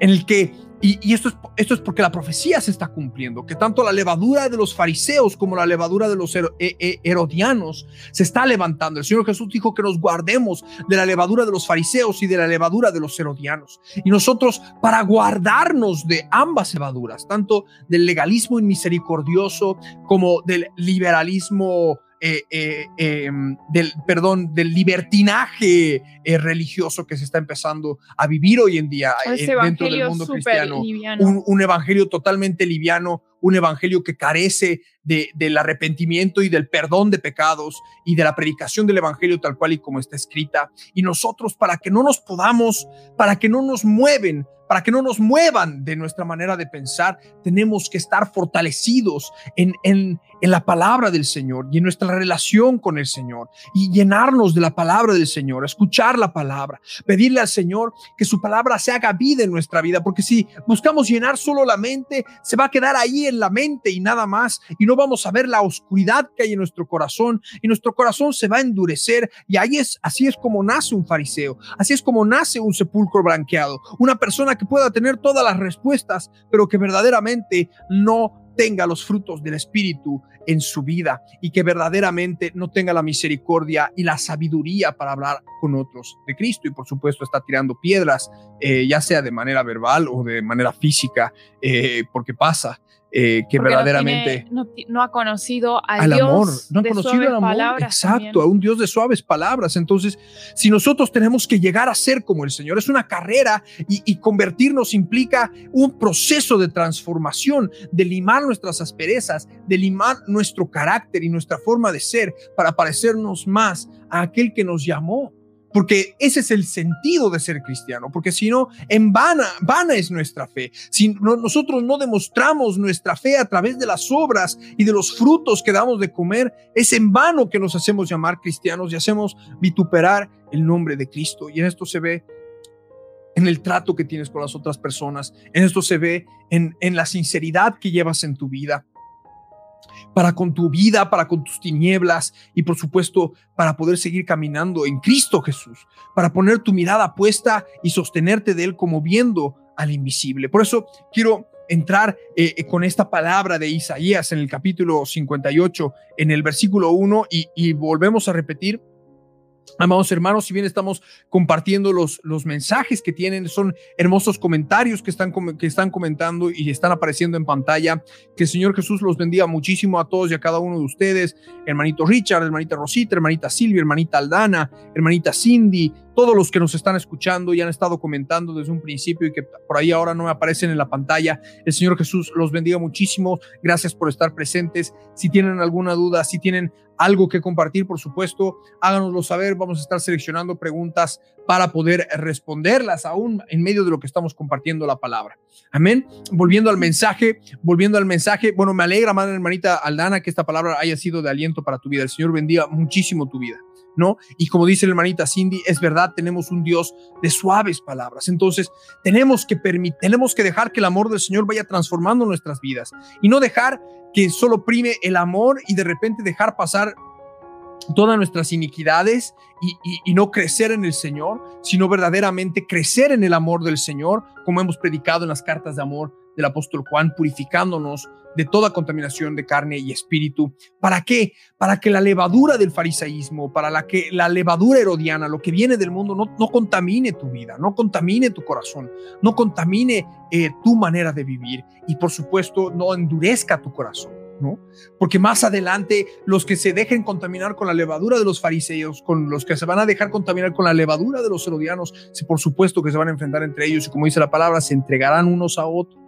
S2: en el que y, esto, es, esto es porque la profecía se está cumpliendo, que tanto la levadura de los fariseos como la levadura de los eh, eh, herodianos se está levantando. El Señor Jesús dijo que nos guardemos de la levadura de los fariseos y de la levadura de los herodianos. Y nosotros, para guardarnos de ambas levaduras, tanto del legalismo inmisericordioso como del liberalismo eh, eh, em, del, perdón, del libertinaje eh, religioso que se está empezando a vivir hoy en día dentro del mundo cristiano. Un, evangelio totalmente liviano, un evangelio que carece de, del arrepentimiento y del perdón de pecados y de la predicación del evangelio tal cual y como está escrita. Y nosotros, para que no nos podamos, para que no nos mueven para que no nos muevan de nuestra manera de pensar, tenemos que estar fortalecidos en, en, en, la palabra del Señor y en nuestra relación con el Señor y llenarnos de la palabra del Señor, escuchar la palabra, pedirle al Señor que su palabra se haga vida en nuestra vida, porque si buscamos llenar solo la mente, se va a quedar ahí en la mente y nada más, y no vamos a ver la oscuridad que hay en nuestro corazón y nuestro corazón se va a endurecer y ahí es, así es como nace un fariseo, así es como nace un sepulcro blanqueado, una persona que pueda tener todas las respuestas, pero que verdaderamente no tenga los frutos del Espíritu en su vida y que verdaderamente no tenga la misericordia y la sabiduría para hablar con otros de Cristo. Y por supuesto está tirando piedras, eh, ya sea de manera verbal o de manera física, eh, porque pasa. Eh, que verdaderamente
S4: no, ha conocido al, Dios
S2: amor, no ha conocido el amor, exacto, a un Dios de suaves palabras. Entonces, si nosotros tenemos que llegar a ser como el Señor, es una carrera y, y convertirnos implica un proceso de transformación, de limar nuestras asperezas, de limar nuestro carácter y nuestra forma de ser para parecernos más a aquel que nos llamó porque ese es el sentido de ser cristiano, porque si no, en vana, vana es nuestra fe. Si nosotros no demostramos nuestra fe a través de las obras y de los frutos que damos de comer, es en vano que nos hacemos llamar cristianos y hacemos vituperar el nombre de Cristo. Y en esto se ve en el trato que tienes con las otras personas, en esto se ve en, la sinceridad que llevas en tu vida para con tu vida, para con tus tinieblas y por supuesto para poder seguir caminando en Cristo Jesús, para poner tu mirada puesta y sostenerte de Él como viendo al invisible. Por eso quiero entrar eh, eh, con esta palabra de Isaías en el capítulo 58, en el versículo 1 y, y volvemos a repetir Amados hermanos, si bien estamos compartiendo los, los mensajes que tienen, son hermosos comentarios que están, que están comentando y están apareciendo en pantalla. Que el Señor Jesús los bendiga muchísimo a todos y a cada uno de ustedes. Hermanito Richard, hermanita Rosita, hermanita Silvia, hermanita Aldana, hermanita Cindy, todos los que nos están escuchando y han estado comentando desde un principio y que por ahí ahora no me aparecen en la pantalla. El Señor Jesús los bendiga muchísimo. Gracias por estar presentes. Si tienen alguna duda, si tienen algo que compartir, por supuesto, háganoslo saber. Vamos a estar seleccionando preguntas para poder responderlas aún en medio de lo que estamos compartiendo la palabra. Amén. Volviendo al mensaje, volviendo al mensaje. Bueno, me alegra, madre hermanita Aldana, que esta palabra haya sido de aliento para tu vida. El Señor bendiga muchísimo tu vida. ¿No? Y como dice la hermanita Cindy, es verdad, tenemos un Dios de suaves palabras. Entonces, tenemos que tenemos que dejar que el amor del Señor vaya transformando nuestras vidas y no dejar que solo prime el amor y de repente dejar pasar todas nuestras iniquidades y, no crecer en el Señor, sino verdaderamente crecer en el amor del Señor, como hemos predicado en las cartas de amor del apóstol Juan, purificándonos de toda contaminación de carne y espíritu. ¿Para qué? Para que la levadura del farisaísmo, para la que la levadura herodiana, lo que viene del mundo, no, no contamine tu vida, no contamine tu corazón, no contamine eh, tu manera de vivir y por supuesto no endurezca tu corazón. ¿No? Porque más adelante los que se dejen contaminar con la levadura de los fariseos, con los que se van a dejar contaminar con la levadura de los herodianos, por supuesto que se van a enfrentar entre ellos y como dice la palabra, se entregarán unos a otros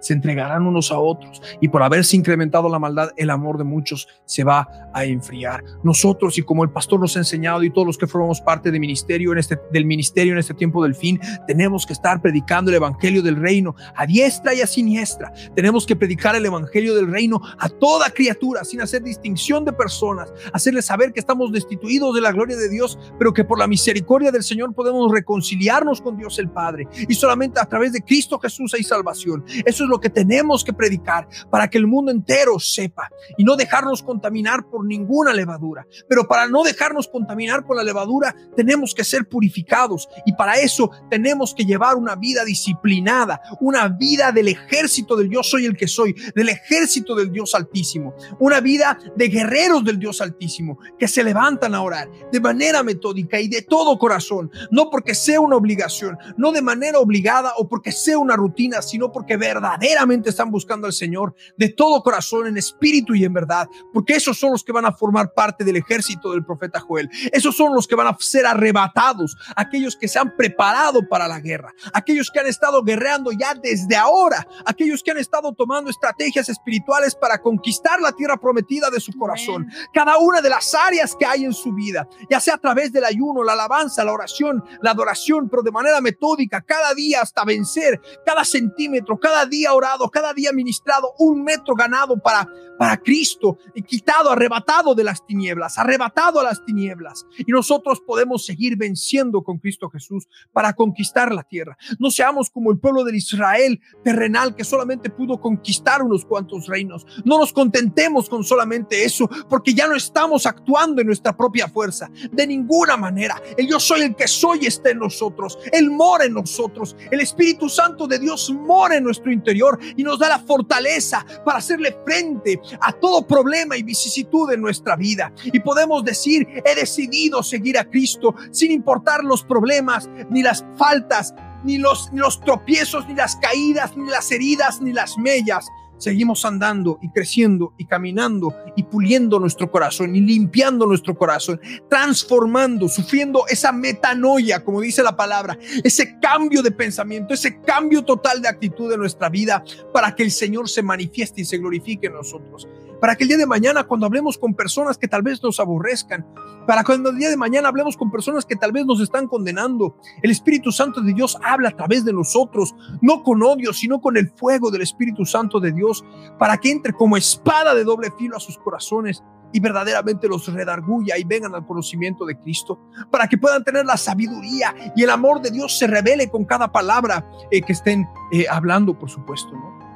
S2: se entregarán unos a otros y por haberse incrementado la maldad, el amor de muchos se va a enfriar. Nosotros y como el pastor nos ha enseñado y todos los que formamos parte del ministerio en este, del ministerio en este tiempo del fin, tenemos que estar predicando el evangelio del reino a diestra y a siniestra. Tenemos que predicar el evangelio del reino a toda criatura sin hacer distinción de personas, hacerles saber que estamos destituidos de la gloria de Dios, pero que por la misericordia del Señor podemos reconciliarnos con Dios el Padre y solamente a través de Cristo Jesús hay salvación. Eso es lo que tenemos que predicar para que el mundo entero sepa y no dejarnos contaminar por ninguna levadura. Pero para no dejarnos contaminar por la levadura, tenemos que ser purificados y para eso tenemos que llevar una vida disciplinada, una vida del ejército del yo soy el que soy, del ejército del Dios Altísimo, una vida de guerreros del Dios Altísimo que se levantan a orar de manera metódica y de todo corazón, no porque sea una obligación, no de manera obligada o porque sea una rutina, sino porque verdad verdaderamente están buscando al Señor de todo corazón, en espíritu y en verdad, porque esos son los que van a formar parte del ejército del profeta Joel. Esos son los que van a ser arrebatados, aquellos que se han preparado para la guerra, aquellos que han estado guerreando ya desde ahora, aquellos que han estado tomando estrategias espirituales para conquistar la tierra prometida de su corazón. Cada una de las áreas que hay en su vida, ya sea a través del ayuno, la alabanza, la oración, la adoración, pero de manera metódica, cada día hasta vencer, cada centímetro, cada día orado, cada día ministrado, un metro ganado para, para Cristo, quitado, arrebatado de las tinieblas, arrebatado a las tinieblas. Y nosotros podemos seguir venciendo con Cristo Jesús para conquistar la tierra. No seamos como el pueblo de Israel terrenal que solamente pudo conquistar unos cuantos reinos. No nos contentemos con solamente eso, porque ya no estamos actuando en nuestra propia fuerza. De ninguna manera. El yo soy el que soy está en nosotros. Él mora en nosotros. El Espíritu Santo de Dios mora en nuestro interior y nos da la fortaleza para hacerle frente a todo problema y vicisitud en nuestra vida. Y podemos decir, he decidido seguir a Cristo sin importar los problemas ni las faltas, ni los, ni los tropiezos, ni las caídas, ni las heridas, ni las mellas seguimos andando y creciendo y caminando y puliendo nuestro corazón y limpiando nuestro corazón, transformando, sufriendo esa metanoia, como dice la palabra, ese cambio de pensamiento, ese cambio total de actitud de nuestra vida para que el Señor se manifieste y se glorifique en nosotros para que el día de mañana cuando hablemos con personas que tal vez nos aborrezcan, para cuando el día de mañana hablemos con personas que tal vez nos están condenando, el Espíritu Santo de Dios habla a través de nosotros, no con odio, sino con el fuego del Espíritu Santo de Dios, para que entre como espada de doble filo a sus corazones y verdaderamente los redarguya y vengan al conocimiento de Cristo, para que puedan tener la sabiduría y el amor de Dios se revele con cada palabra eh, que estén eh, hablando, por supuesto, ¿no?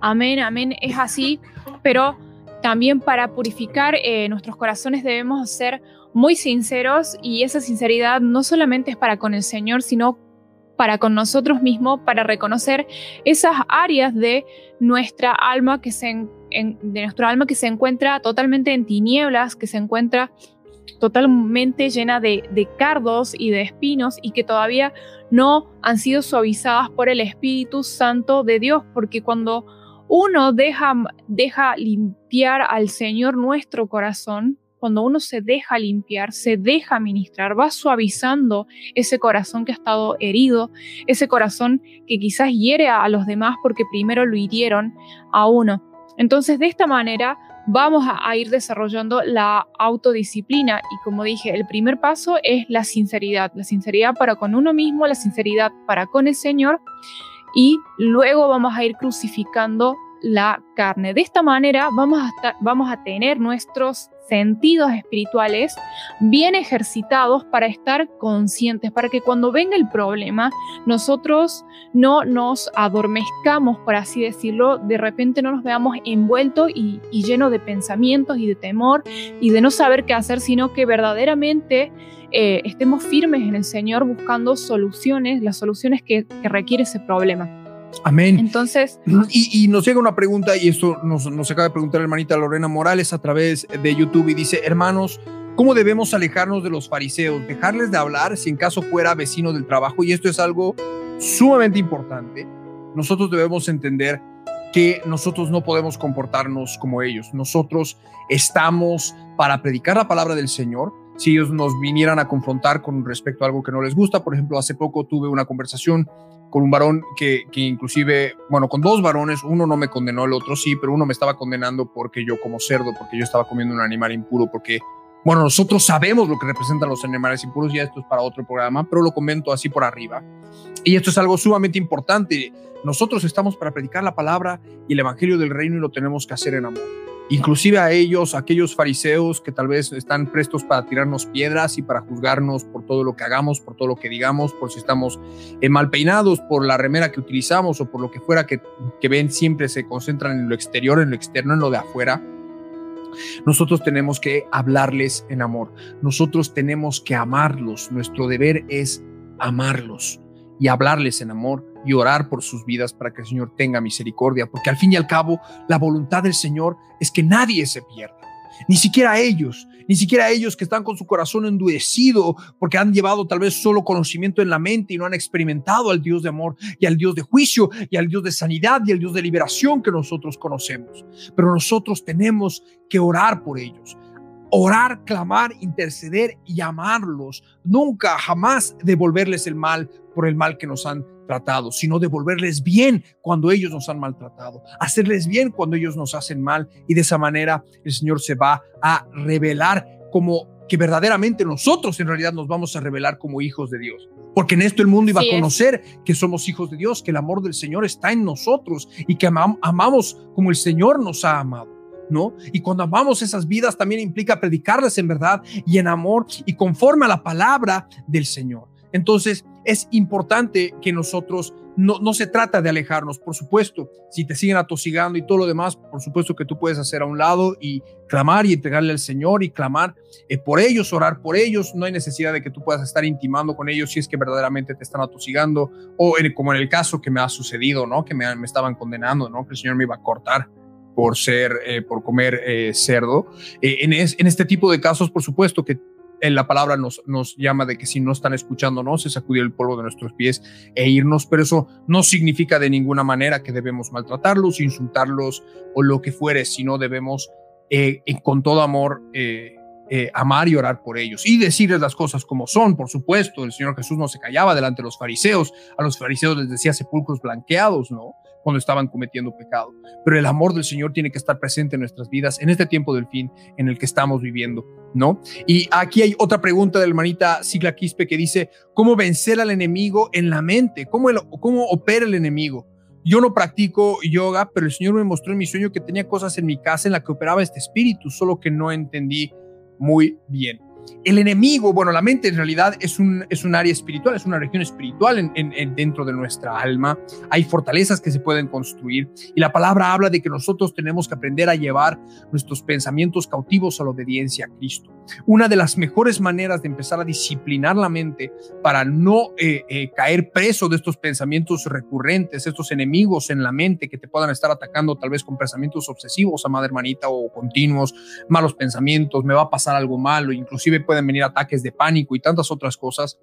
S4: Amén, amén, es así, pero también para purificar eh, nuestros corazones debemos ser muy sinceros y esa sinceridad no solamente es para con el Señor, sino para con nosotros mismos, para reconocer esas áreas de nuestra alma que se, de alma que se encuentra totalmente en tinieblas, que se encuentra totalmente llena de, cardos y de espinos y que todavía no han sido suavizadas por el Espíritu Santo de Dios, porque cuando uno deja, limpiar al Señor nuestro corazón, cuando uno se deja limpiar, se deja ministrar, va suavizando ese corazón que ha estado herido, ese corazón que quizás hiere a los demás porque primero lo hirieron a uno. Entonces, de esta manera vamos a, ir desarrollando la autodisciplina y como dije, el primer paso es la sinceridad, la sinceridad para con uno mismo, la sinceridad para con el Señor y luego vamos a ir crucificando la carne. De esta manera vamos a, tener nuestros sentidos espirituales bien ejercitados para estar conscientes, para que cuando venga el problema nosotros no nos adormezcamos, por así decirlo, de repente no nos veamos envueltos y, llenos de pensamientos y de temor y de no saber qué hacer, sino que verdaderamente eh, estemos firmes en el Señor buscando soluciones, las soluciones que requiere ese problema.
S2: Amén.
S4: Entonces.
S2: Y, nos llega una pregunta, y esto nos, nos acaba de preguntar la hermanita Lorena Morales a través de YouTube, y dice: Hermanos, ¿cómo debemos alejarnos de los fariseos? Dejarles de hablar si en caso fuera vecino del trabajo. Y esto es algo sumamente importante. Nosotros debemos entender que nosotros no podemos comportarnos como ellos. Nosotros estamos para predicar la palabra del Señor. Si ellos nos vinieran a confrontar con respecto a algo que no les gusta, por ejemplo, hace poco tuve una conversación con un varón que, que, inclusive, bueno, con dos varones, uno no me condenó, el otro sí, pero uno me estaba condenando porque yo como cerdo, porque yo estaba comiendo un animal impuro, porque, bueno, nosotros sabemos lo que representan los animales impuros, ya esto es para otro programa, pero lo comento así por arriba. Y esto es algo sumamente importante. Nosotros estamos para predicar la palabra y el evangelio del reino y lo tenemos que hacer en amor inclusive a ellos, aquellos fariseos que tal vez están prestos para tirarnos piedras y para juzgarnos por todo lo que hagamos, por todo lo que digamos, por si estamos eh, mal peinados, por la remera que utilizamos o por lo que fuera que, que ven, siempre se concentran en lo exterior, en lo externo, en lo de afuera. Nosotros tenemos que hablarles en amor, nosotros tenemos que amarlos, nuestro deber es amarlos y hablarles en amor y orar por sus vidas para que el Señor tenga misericordia, porque al fin y al cabo la voluntad del Señor es que nadie se pierda, ni siquiera ellos, ni siquiera ellos que están con su corazón endurecido porque han llevado tal vez solo conocimiento en la mente y no han experimentado al Dios de amor y al Dios de juicio y al Dios de sanidad y al Dios de liberación que nosotros conocemos. Pero nosotros tenemos que orar por ellos orar, clamar, interceder y amarlos. Nunca, jamás devolverles el mal por el mal que nos han sino devolverles bien cuando ellos nos han maltratado, hacerles bien cuando ellos nos hacen mal y de esa manera el Señor se va a revelar como que verdaderamente nosotros en realidad nos vamos a revelar como hijos de Dios. Porque en esto el mundo iba a conocer que somos hijos de Dios, que el amor del Señor está en nosotros y que amamos como el Señor nos ha amado. ¿No? Y cuando amamos esas vidas también implica predicarlas en verdad y en amor y conforme a la palabra del Señor. Entonces, es importante que nosotros no, se trata de alejarnos, por supuesto, si te siguen atosigando y todo lo demás, por supuesto que tú puedes hacer a un lado y clamar y entregarle al Señor y clamar eh, por ellos, orar por ellos, no hay necesidad de que tú puedas estar intimando con ellos si es que verdaderamente te están atosigando o como en el caso que me ha sucedido, ¿no? Que me, estaban condenando, ¿no? Que el Señor me iba a cortar por ser, eh, por comer eh, cerdo. en, en este tipo de casos, por supuesto que en la palabra nos, llama de que si no están escuchándonos, se sacudir el polvo de nuestros pies e irnos, pero eso no significa de ninguna manera que debemos maltratarlos, insultarlos o lo que fuere, sino debemos eh, con todo amor eh, eh, amar y orar por ellos y decirles las cosas como son, por supuesto. El Señor Jesús no se callaba delante de los fariseos, a los fariseos les decía sepulcros blanqueados, ¿no? Cuando estaban cometiendo pecado. Pero el amor del Señor tiene que estar presente en nuestras vidas en este tiempo del fin en el que estamos viviendo, ¿no? Y aquí hay otra pregunta de la hermanita Sigla Quispe que dice, ¿cómo vencer al enemigo en la mente? ¿Cómo, cómo opera el enemigo? Yo no practico yoga, pero el Señor me mostró en mi sueño que tenía cosas en mi casa en la que operaba este espíritu, solo que no entendí muy bien. El enemigo, bueno, la mente en realidad es un, es un área espiritual, es una región espiritual en, dentro de nuestra alma. Hay fortalezas que se pueden construir y la palabra habla de que nosotros tenemos que aprender a llevar nuestros pensamientos cautivos a la obediencia a Cristo. Una de las mejores maneras de empezar a disciplinar la mente para no eh, eh, caer preso de estos pensamientos recurrentes, estos enemigos en la mente que te puedan estar atacando tal vez con pensamientos obsesivos, amada hermanita, o continuos, malos pensamientos, me va a pasar algo malo, inclusive inclusive pueden venir ataques de pánico y tantas otras cosas.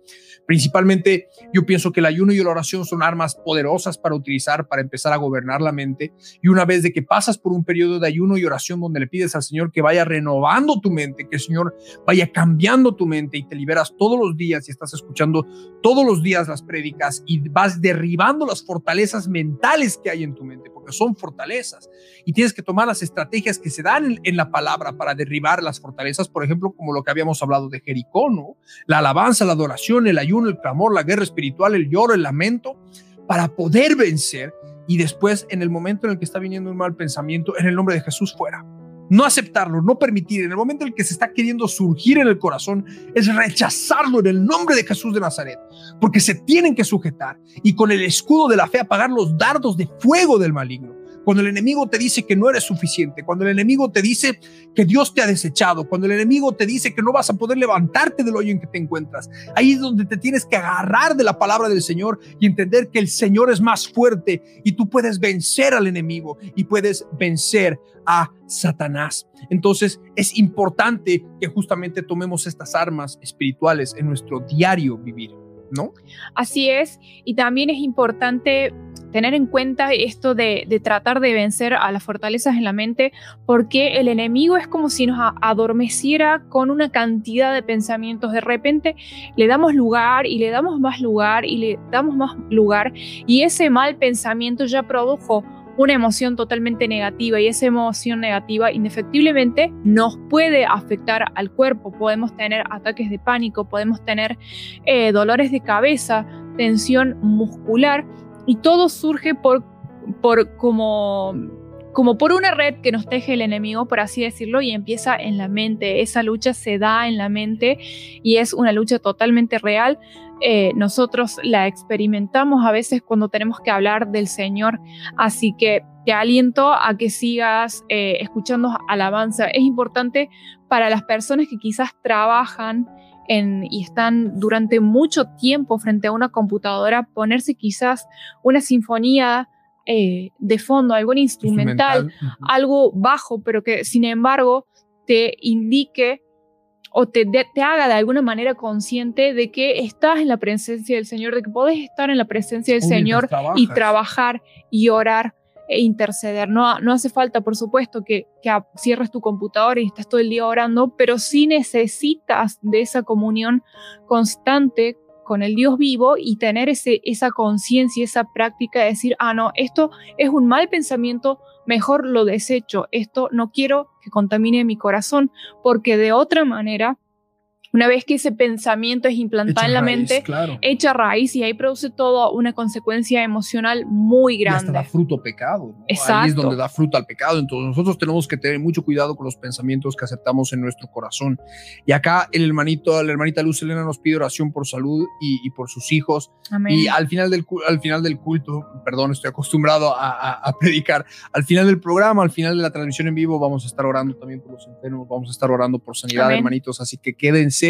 S2: Principalmente yo pienso que el ayuno y la oración son armas poderosas para utilizar para empezar a gobernar la mente y una vez de que pasas por un periodo de ayuno y oración donde le pides al Señor que vaya renovando tu mente, que el Señor vaya cambiando tu mente y te liberas todos los días y estás escuchando todos los días las prédicas y vas derribando las fortalezas mentales que hay en tu mente, porque son fortalezas y tienes que tomar las estrategias que se dan en, la palabra para derribar las fortalezas, por ejemplo, como lo que habíamos hablado de Jericó, ¿no? La alabanza, la adoración, el ayuno, el clamor, la guerra espiritual, el lloro, el lamento, para poder vencer y después en el momento en el que está viniendo un mal pensamiento, en el nombre de Jesús fuera. No aceptarlo, no permitir. En el momento en el que se está queriendo surgir en el corazón, es rechazarlo en el nombre de Jesús de Nazaret, porque se tienen que sujetar y con el escudo de la fe apagar los dardos de fuego del maligno cuando el enemigo te dice que no eres suficiente, cuando el enemigo te dice que Dios te ha desechado, cuando el enemigo te dice que no vas a poder levantarte del hoyo en que te encuentras. Ahí es donde te tienes que agarrar de la palabra del Señor y entender que el Señor es más fuerte y tú puedes vencer al enemigo y puedes vencer a Satanás. Entonces es importante que justamente tomemos estas armas espirituales en nuestro diario vivir. ¿No?
S4: Así es, y también es importante tener en cuenta esto de, tratar de vencer a las fortalezas en la mente, porque el enemigo es como si nos adormeciera con una cantidad de pensamientos. De repente le damos lugar y le damos más lugar y le damos más lugar y ese mal pensamiento ya produjo una emoción totalmente negativa y esa emoción negativa indefectiblemente nos puede afectar al cuerpo. Podemos tener ataques de pánico, podemos tener eh, dolores de cabeza, tensión muscular y todo surge por, por como, como por una red que nos teje el enemigo, por así decirlo, y empieza en la mente. Esa lucha se da en la mente y es una lucha totalmente real. Eh, nosotros la experimentamos a veces cuando tenemos que hablar del Señor. Así que te aliento a que sigas eh, escuchando alabanza. Es importante para las personas que quizás trabajan y están durante mucho tiempo frente a una computadora, ponerse quizás una sinfonía eh, de fondo, algún instrumental, algo bajo, pero que sin embargo te indique o te, te, haga de alguna manera consciente de que estás en la presencia del Señor, de que podés estar en la presencia del Señor y trabajar y orar e interceder. No, no hace falta, por supuesto, que, que cierres tu computadora y estés todo el día orando, pero sí necesitas de esa comunión constante con el Dios vivo y tener ese, esa conciencia, esa práctica de decir, ah, no, esto es un mal pensamiento, mejor lo desecho, esto no quiero que contamine mi corazón, porque de otra manera una vez que ese pensamiento es implantado en la mente, echa raíz y ahí produce toda una consecuencia emocional muy grande. Y hasta
S2: da fruto pecado. Exacto. Ahí es donde da fruto al pecado. Entonces nosotros tenemos que tener mucho cuidado con los pensamientos que aceptamos en nuestro corazón. Y acá el hermanito, la hermanita Luz Elena nos pide oración por salud y, por sus hijos. Amén. Y al final, del, al final del culto, perdón, estoy acostumbrado a, predicar, al final del programa, al final de la transmisión en vivo, vamos a estar orando también por los enfermos, vamos a estar orando por sanidad, hermanitos. Así que quédense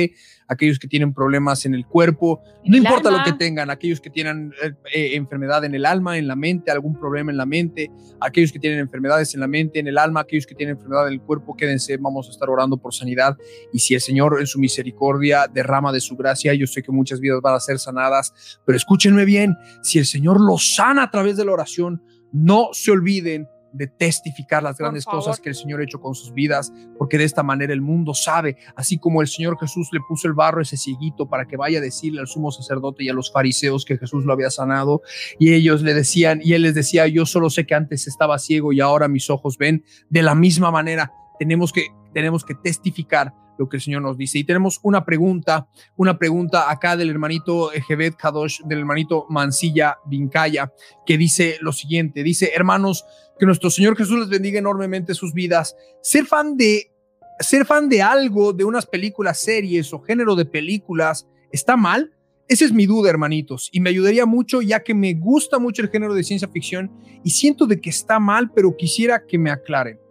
S2: aquellos que tienen problemas en el cuerpo, no importa lo que tengan, aquellos que tienen eh, eh, enfermedad en el alma, en la mente, algún problema en la mente, aquellos que tienen enfermedades en la mente, en el alma, aquellos que tienen enfermedad en el cuerpo, quédense, vamos a estar orando por sanidad. Y si el Señor en su misericordia derrama de su gracia, yo sé que muchas vidas van a ser sanadas, pero escúchenme bien, si el Señor los sana a través de la oración, no se olviden de testificar las grandes cosas que el Señor ha hecho con sus vidas, porque de esta manera el mundo sabe, así como el Señor Jesús le puso el barro a ese cieguito para que vaya a decirle al sumo sacerdote y a los fariseos que Jesús lo había sanado, y ellos le decían, y él les decía, yo solo sé que antes estaba ciego y ahora mis ojos ven, de la misma manera tenemos que, tenemos que testificar lo que el Señor nos dice. Y tenemos una pregunta, una pregunta acá del hermanito Jebet Kadosh, del hermanito Mancilla Vincaya, que dice lo siguiente, dice, hermanos, que nuestro Señor Jesús les bendiga enormemente sus vidas. Ser fan de, ser fan de algo, de unas películas, series o género de películas, ¿está mal? Esa es mi duda, hermanitos, y me ayudaría mucho ya que me gusta mucho el género de ciencia ficción y siento de que está mal, pero quisiera que me aclaren.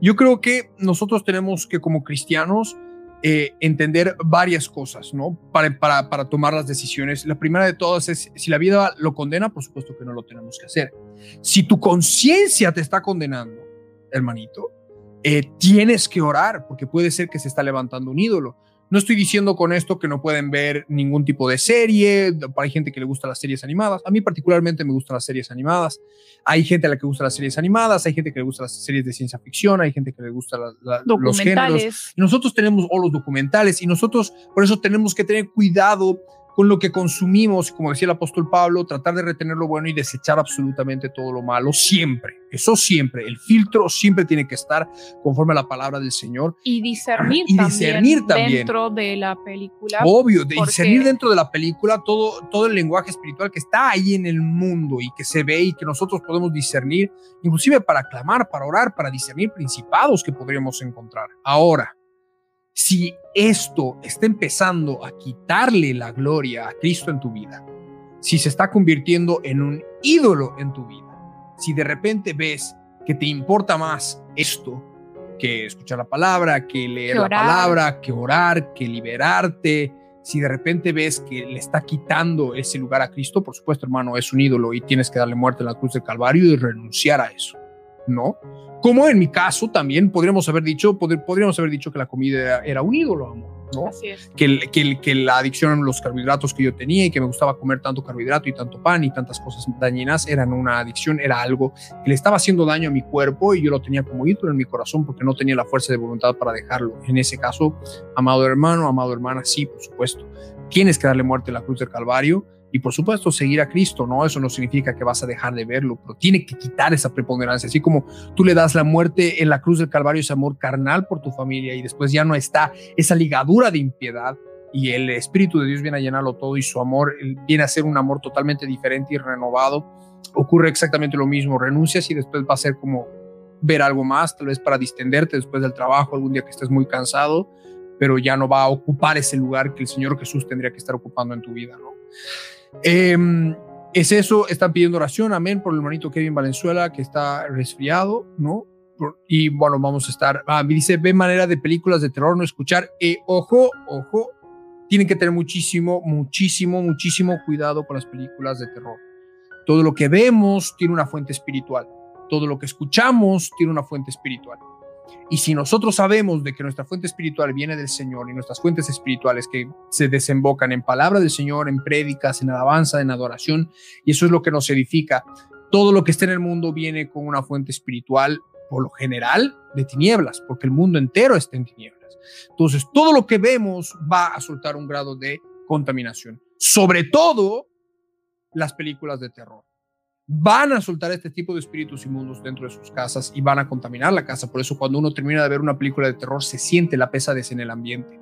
S2: Yo creo que nosotros tenemos que como cristianos eh, entender varias cosas, ¿no? Para, para, tomar las decisiones. La primera de todas es, si la vida lo condena, por supuesto que no lo tenemos que hacer. Si tu conciencia te está condenando, hermanito, eh, tienes que orar, porque puede ser que se está levantando un ídolo. No estoy diciendo con esto que no pueden ver ningún tipo de serie. Hay gente que le gusta las series animadas. A mí particularmente me gustan las series animadas. Hay gente a la que gusta las series animadas. Hay gente que le gusta las series de ciencia ficción. Hay gente que le gusta los géneros. Y nosotros tenemos o los documentales y nosotros por eso tenemos que tener cuidado con lo que consumimos, como decía el apóstol Pablo, tratar de retener lo bueno y desechar absolutamente todo lo malo, siempre, eso siempre, el filtro siempre tiene que estar conforme a la palabra del Señor.
S4: Y discernir, y discernir también, dentro de la película.
S2: Obvio, discernir dentro de la película todo, todo el lenguaje espiritual que está ahí en el mundo y que se ve y que nosotros podemos discernir, inclusive para clamar, para orar, para discernir principados que podríamos encontrar. Ahora, si esto está empezando a quitarle la gloria a Cristo en tu vida, si se está convirtiendo en un ídolo en tu vida, si de repente ves que te importa más esto que escuchar la palabra, que leer la palabra, que orar, que liberarte, si de repente ves que le está quitando ese lugar a Cristo, por supuesto, hermano, es un ídolo y tienes que darle muerte en la cruz del Calvario y renunciar a eso, ¿no? Como en mi caso también podríamos haber dicho, podríamos haber dicho que la comida era un ídolo, amor. ¿no?
S4: Así es.
S2: Que, que, que, la adicción a los carbohidratos que yo tenía y que me gustaba comer tanto carbohidrato y tanto pan y tantas cosas dañinas eran una adicción, era algo que le estaba haciendo daño a mi cuerpo y yo lo tenía como ídolo en mi corazón porque no tenía la fuerza de voluntad para dejarlo. En ese caso, amado hermano, amado hermana, sí, por supuesto, tienes que darle muerte a la cruz del Calvario y por supuesto, seguir a Cristo, ¿no? Eso no significa que vas a dejar de verlo, pero tiene que quitar esa preponderancia. Así como tú le das la muerte en la cruz del Calvario, ese amor carnal por tu familia, y después ya no está esa ligadura de impiedad, y el Espíritu de Dios viene a llenarlo todo, y su amor viene a ser un amor totalmente diferente y renovado. Ocurre exactamente lo mismo, renuncias y después va a ser como ver algo más, tal vez para distenderte después del trabajo, algún día que estés muy cansado, pero ya no va a ocupar ese lugar que el Señor Jesús tendría que estar ocupando en tu vida, ¿no? Em, es eso, están pidiendo oración, amén, por el hermanito Kevin Valenzuela que está resfriado, ¿no? Y bueno, vamos a estar, ah, me dice, ve manera de películas de terror, no escuchar. Eh, ojo, ojo, tienen que tener muchísimo, muchísimo, muchísimo cuidado con las películas de terror. Todo lo que vemos tiene una fuente espiritual. Todo lo que escuchamos tiene una fuente espiritual. Y si nosotros sabemos de que nuestra fuente espiritual viene del Señor y nuestras fuentes espirituales que se desembocan en palabra del Señor, en prédicas, en alabanza, en adoración, y eso es lo que nos edifica, todo lo que está en el mundo viene con una fuente espiritual, por lo general, de tinieblas, porque el mundo entero está en tinieblas. Entonces, todo lo que vemos va a soltar un grado de contaminación, sobre todo las películas de terror van a soltar este tipo de espíritus inmundos dentro de sus casas y van a contaminar la casa. Por eso cuando uno termina de ver una película de terror se siente la pesadez en el ambiente.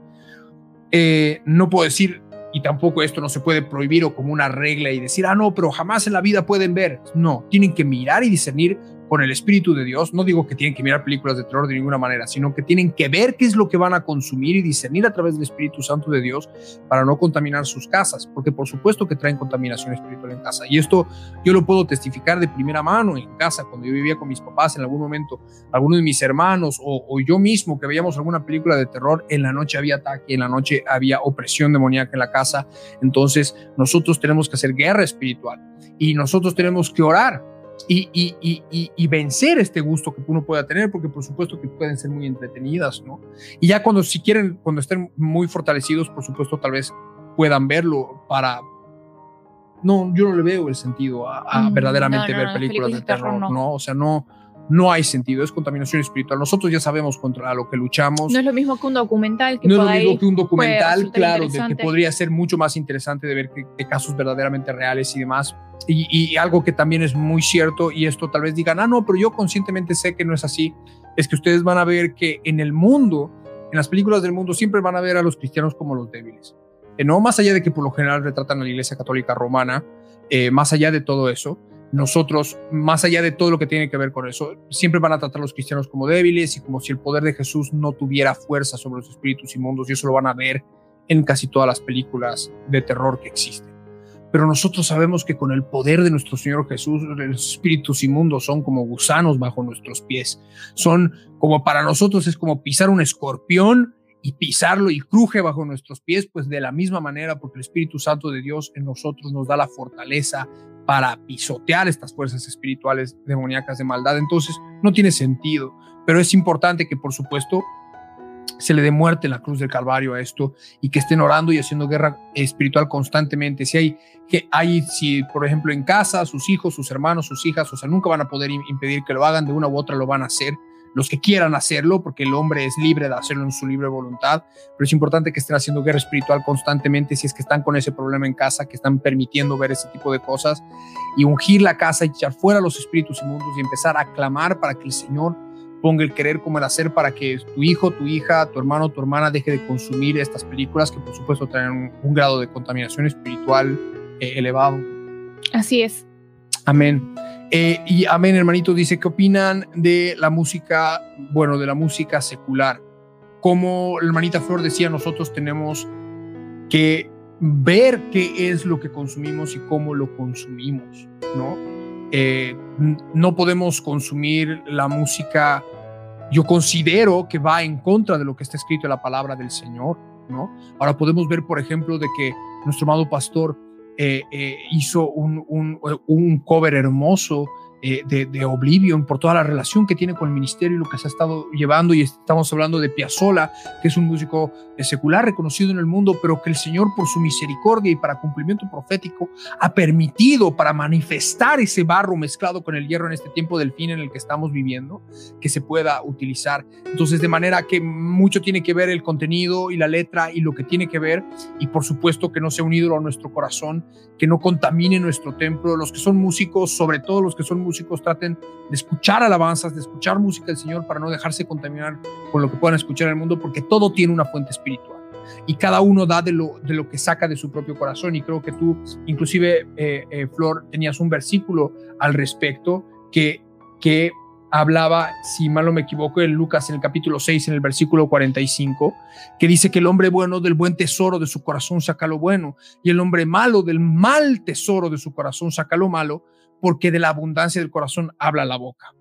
S2: Eh, no puedo decir, y tampoco esto no se puede prohibir o como una regla y decir, ah, no, pero jamás en la vida pueden ver. No, tienen que mirar y discernir con el Espíritu de Dios. No digo que tienen que mirar películas de terror de ninguna manera, sino que tienen que ver qué es lo que van a consumir y discernir a través del Espíritu Santo de Dios para no contaminar sus casas, porque por supuesto que traen contaminación espiritual en casa. Y esto yo lo puedo testificar de primera mano en casa, cuando yo vivía con mis papás en algún momento, algunos de mis hermanos o, yo mismo que veíamos alguna película de terror, en la noche había ataque, en la noche había opresión demoníaca en la casa. Entonces nosotros tenemos que hacer guerra espiritual y nosotros tenemos que orar y, y, y, y, vencer este gusto que uno pueda tener, porque por supuesto que pueden ser muy entretenidas, ¿no? Y ya cuando si quieren, cuando estén muy fortalecidos, por supuesto tal vez puedan verlo para... No, yo no le veo el sentido a, mm, verdaderamente ver películas, de terror, ¿no? O sea, no, no hay sentido, es contaminación espiritual. Nosotros ya sabemos contra lo que luchamos.
S4: No es lo mismo que un documental. Que
S2: no es lo mismo que un documental, claro, de que podría ser mucho más interesante de ver que, casos verdaderamente reales y demás. Y, algo que también es muy cierto, y esto tal vez digan, ah, no, pero yo conscientemente sé que no es así, es que ustedes van a ver que en el mundo, en las películas del mundo, siempre van a ver a los cristianos como los débiles. Eh, no más allá de que por lo general retratan a la Iglesia Católica Romana, eh, más allá de todo eso, nosotros, más allá de todo lo que tiene que ver con eso, siempre van a tratar a los cristianos como débiles y como si el poder de Jesús no tuviera fuerza sobre los espíritus inmundos y eso lo van a ver en casi todas las películas de terror que existen. Pero nosotros sabemos que con el poder de nuestro Señor Jesús, los espíritus inmundos son como gusanos bajo nuestros pies. Son como para nosotros es como pisar un escorpión y pisarlo y cruje bajo nuestros pies, pues de la misma manera, porque el Espíritu Santo de Dios en nosotros nos da la fortaleza para pisotear estas fuerzas espirituales demoníacas de maldad. Entonces, no tiene sentido, pero es importante que, por supuesto, se le dé muerte en la cruz del Calvario a esto y que estén orando y haciendo guerra espiritual constantemente. Si hay, que hay, si por ejemplo en casa, sus hijos, sus hermanos, sus hijas, o sea, nunca van a poder impedir que lo hagan de una u otra, lo van a hacer. Los que quieran hacerlo, porque el hombre es libre de hacerlo en su libre voluntad, pero es importante que estén haciendo guerra espiritual constantemente si es que están con ese problema en casa, que están permitiendo ver ese tipo de cosas y ungir la casa y echar fuera los espíritus inmundos y empezar a clamar para que el Señor ponga el querer como el hacer para que tu hijo, tu hija, tu hermano, tu hermana deje de consumir estas películas que por supuesto traen un, grado de contaminación espiritual eh, elevado.
S4: Así es.
S2: Amén. Eh, y amén, hermanito, dice, ¿qué opinan de la música, bueno, de la música secular? Como hermanita Flor decía, nosotros tenemos que ver qué es lo que consumimos y cómo lo consumimos, ¿no? Eh, no podemos consumir la música, yo considero que va en contra de lo que está escrito en la palabra del Señor, ¿no? Ahora podemos ver, por ejemplo, de que nuestro amado pastor eh, eh, hizo un, un, un cover hermoso eh, de, Oblivion, por toda la relación que tiene con el ministerio y lo que se ha estado llevando. Y estamos hablando de Piazzolla, que es un músico eh, secular reconocido en el mundo, pero que el Señor, por su misericordia y para cumplimiento profético, ha permitido para manifestar ese barro mezclado con el hierro en este tiempo del fin en el que estamos viviendo, que se pueda utilizar. Entonces, de manera que mucho tiene que ver el contenido y la letra y lo que tiene que ver, y por supuesto que no sea un ídolo a nuestro corazón, que no contamine nuestro templo. Los que son músicos, sobre todo los que son músicos traten de escuchar alabanzas, de escuchar música del Señor para no dejarse contaminar con lo que puedan escuchar en el mundo, porque todo tiene una fuente espiritual y cada uno da de lo, de lo que saca de su propio corazón. Y creo que tú, inclusive, eh, eh, Flor, tenías un versículo al respecto que, que hablaba, si mal no me equivoco, en Lucas en el capítulo 6, en el versículo 45, que dice que el hombre bueno del buen tesoro de su corazón saca lo bueno y el hombre malo del mal tesoro de su corazón saca lo malo, porque de la abundancia del corazón habla la boca.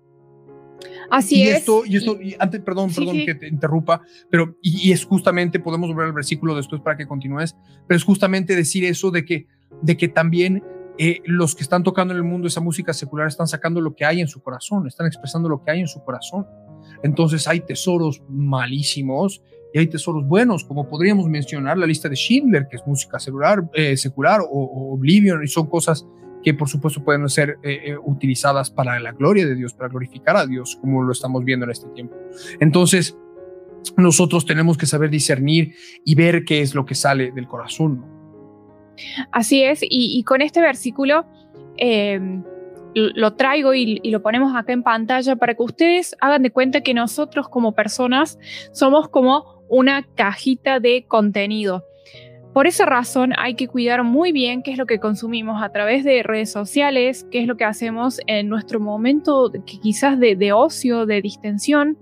S4: Así
S2: y
S4: es.
S2: Esto, y esto, antes, perdón, perdón que te interrumpa, pero y, es justamente, podemos volver al versículo después para que continúes, pero es justamente decir eso de que, de que también eh, los que están tocando en el mundo esa música secular están sacando lo que hay en su corazón, están expresando lo que hay en su corazón. Entonces hay tesoros malísimos y hay tesoros buenos, como podríamos mencionar la lista de Schindler, que es música secular, eh, secular o, Oblivion, y son cosas que por supuesto pueden ser eh, eh, utilizadas para la gloria de Dios, para glorificar a Dios, como lo estamos viendo en este tiempo. Entonces, nosotros tenemos que saber discernir y ver qué es lo que sale del corazón.
S4: Así es, y, con este versículo em, lo traigo y, y, lo ponemos acá en pantalla para que ustedes hagan de cuenta que nosotros como personas somos como una cajita de contenido. Por esa razón hay que cuidar muy bien qué es lo que consumimos a través de redes sociales, qué es lo que hacemos en nuestro momento quizás de, de ocio, de distensión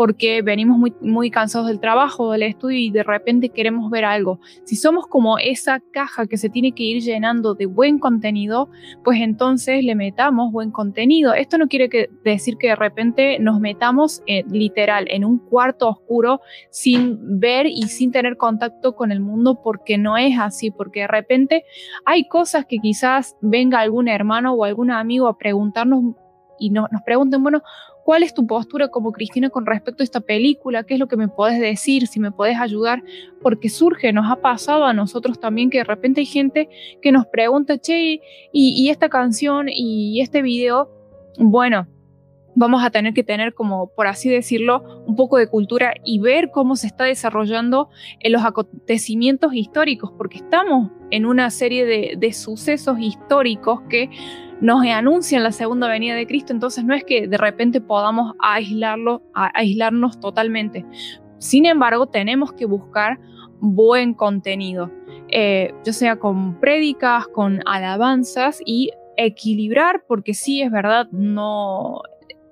S4: porque venimos muy, muy cansados del trabajo, del estudio y de repente queremos ver algo. Si somos como esa caja que se tiene que ir llenando de buen contenido, pues entonces le metamos buen contenido. Esto no quiere decir que de repente nos metamos eh, literal en un cuarto oscuro sin ver y sin tener contacto con el mundo porque no es así, porque de repente hay cosas que quizás venga algún hermano o algún amigo a preguntarnos y nos pregunten, bueno, ¿Cuál es tu postura como Cristina con respecto a esta película? ¿Qué es lo que me puedes decir? Si me puedes ayudar, porque surge, nos ha pasado a nosotros también que de repente hay gente que nos pregunta, che, y, esta canción y este video, bueno, vamos a tener que tener como, por así decirlo, un poco de cultura y ver cómo se está desarrollando en los acontecimientos históricos, porque estamos en una serie de, de sucesos históricos que nos anuncian la segunda venida de Cristo, entonces no es que de repente podamos aislarlo, aislarnos totalmente. Sin embargo, tenemos que buscar buen contenido, eh, ya sea con prédicas, con alabanzas y equilibrar, porque sí es verdad, no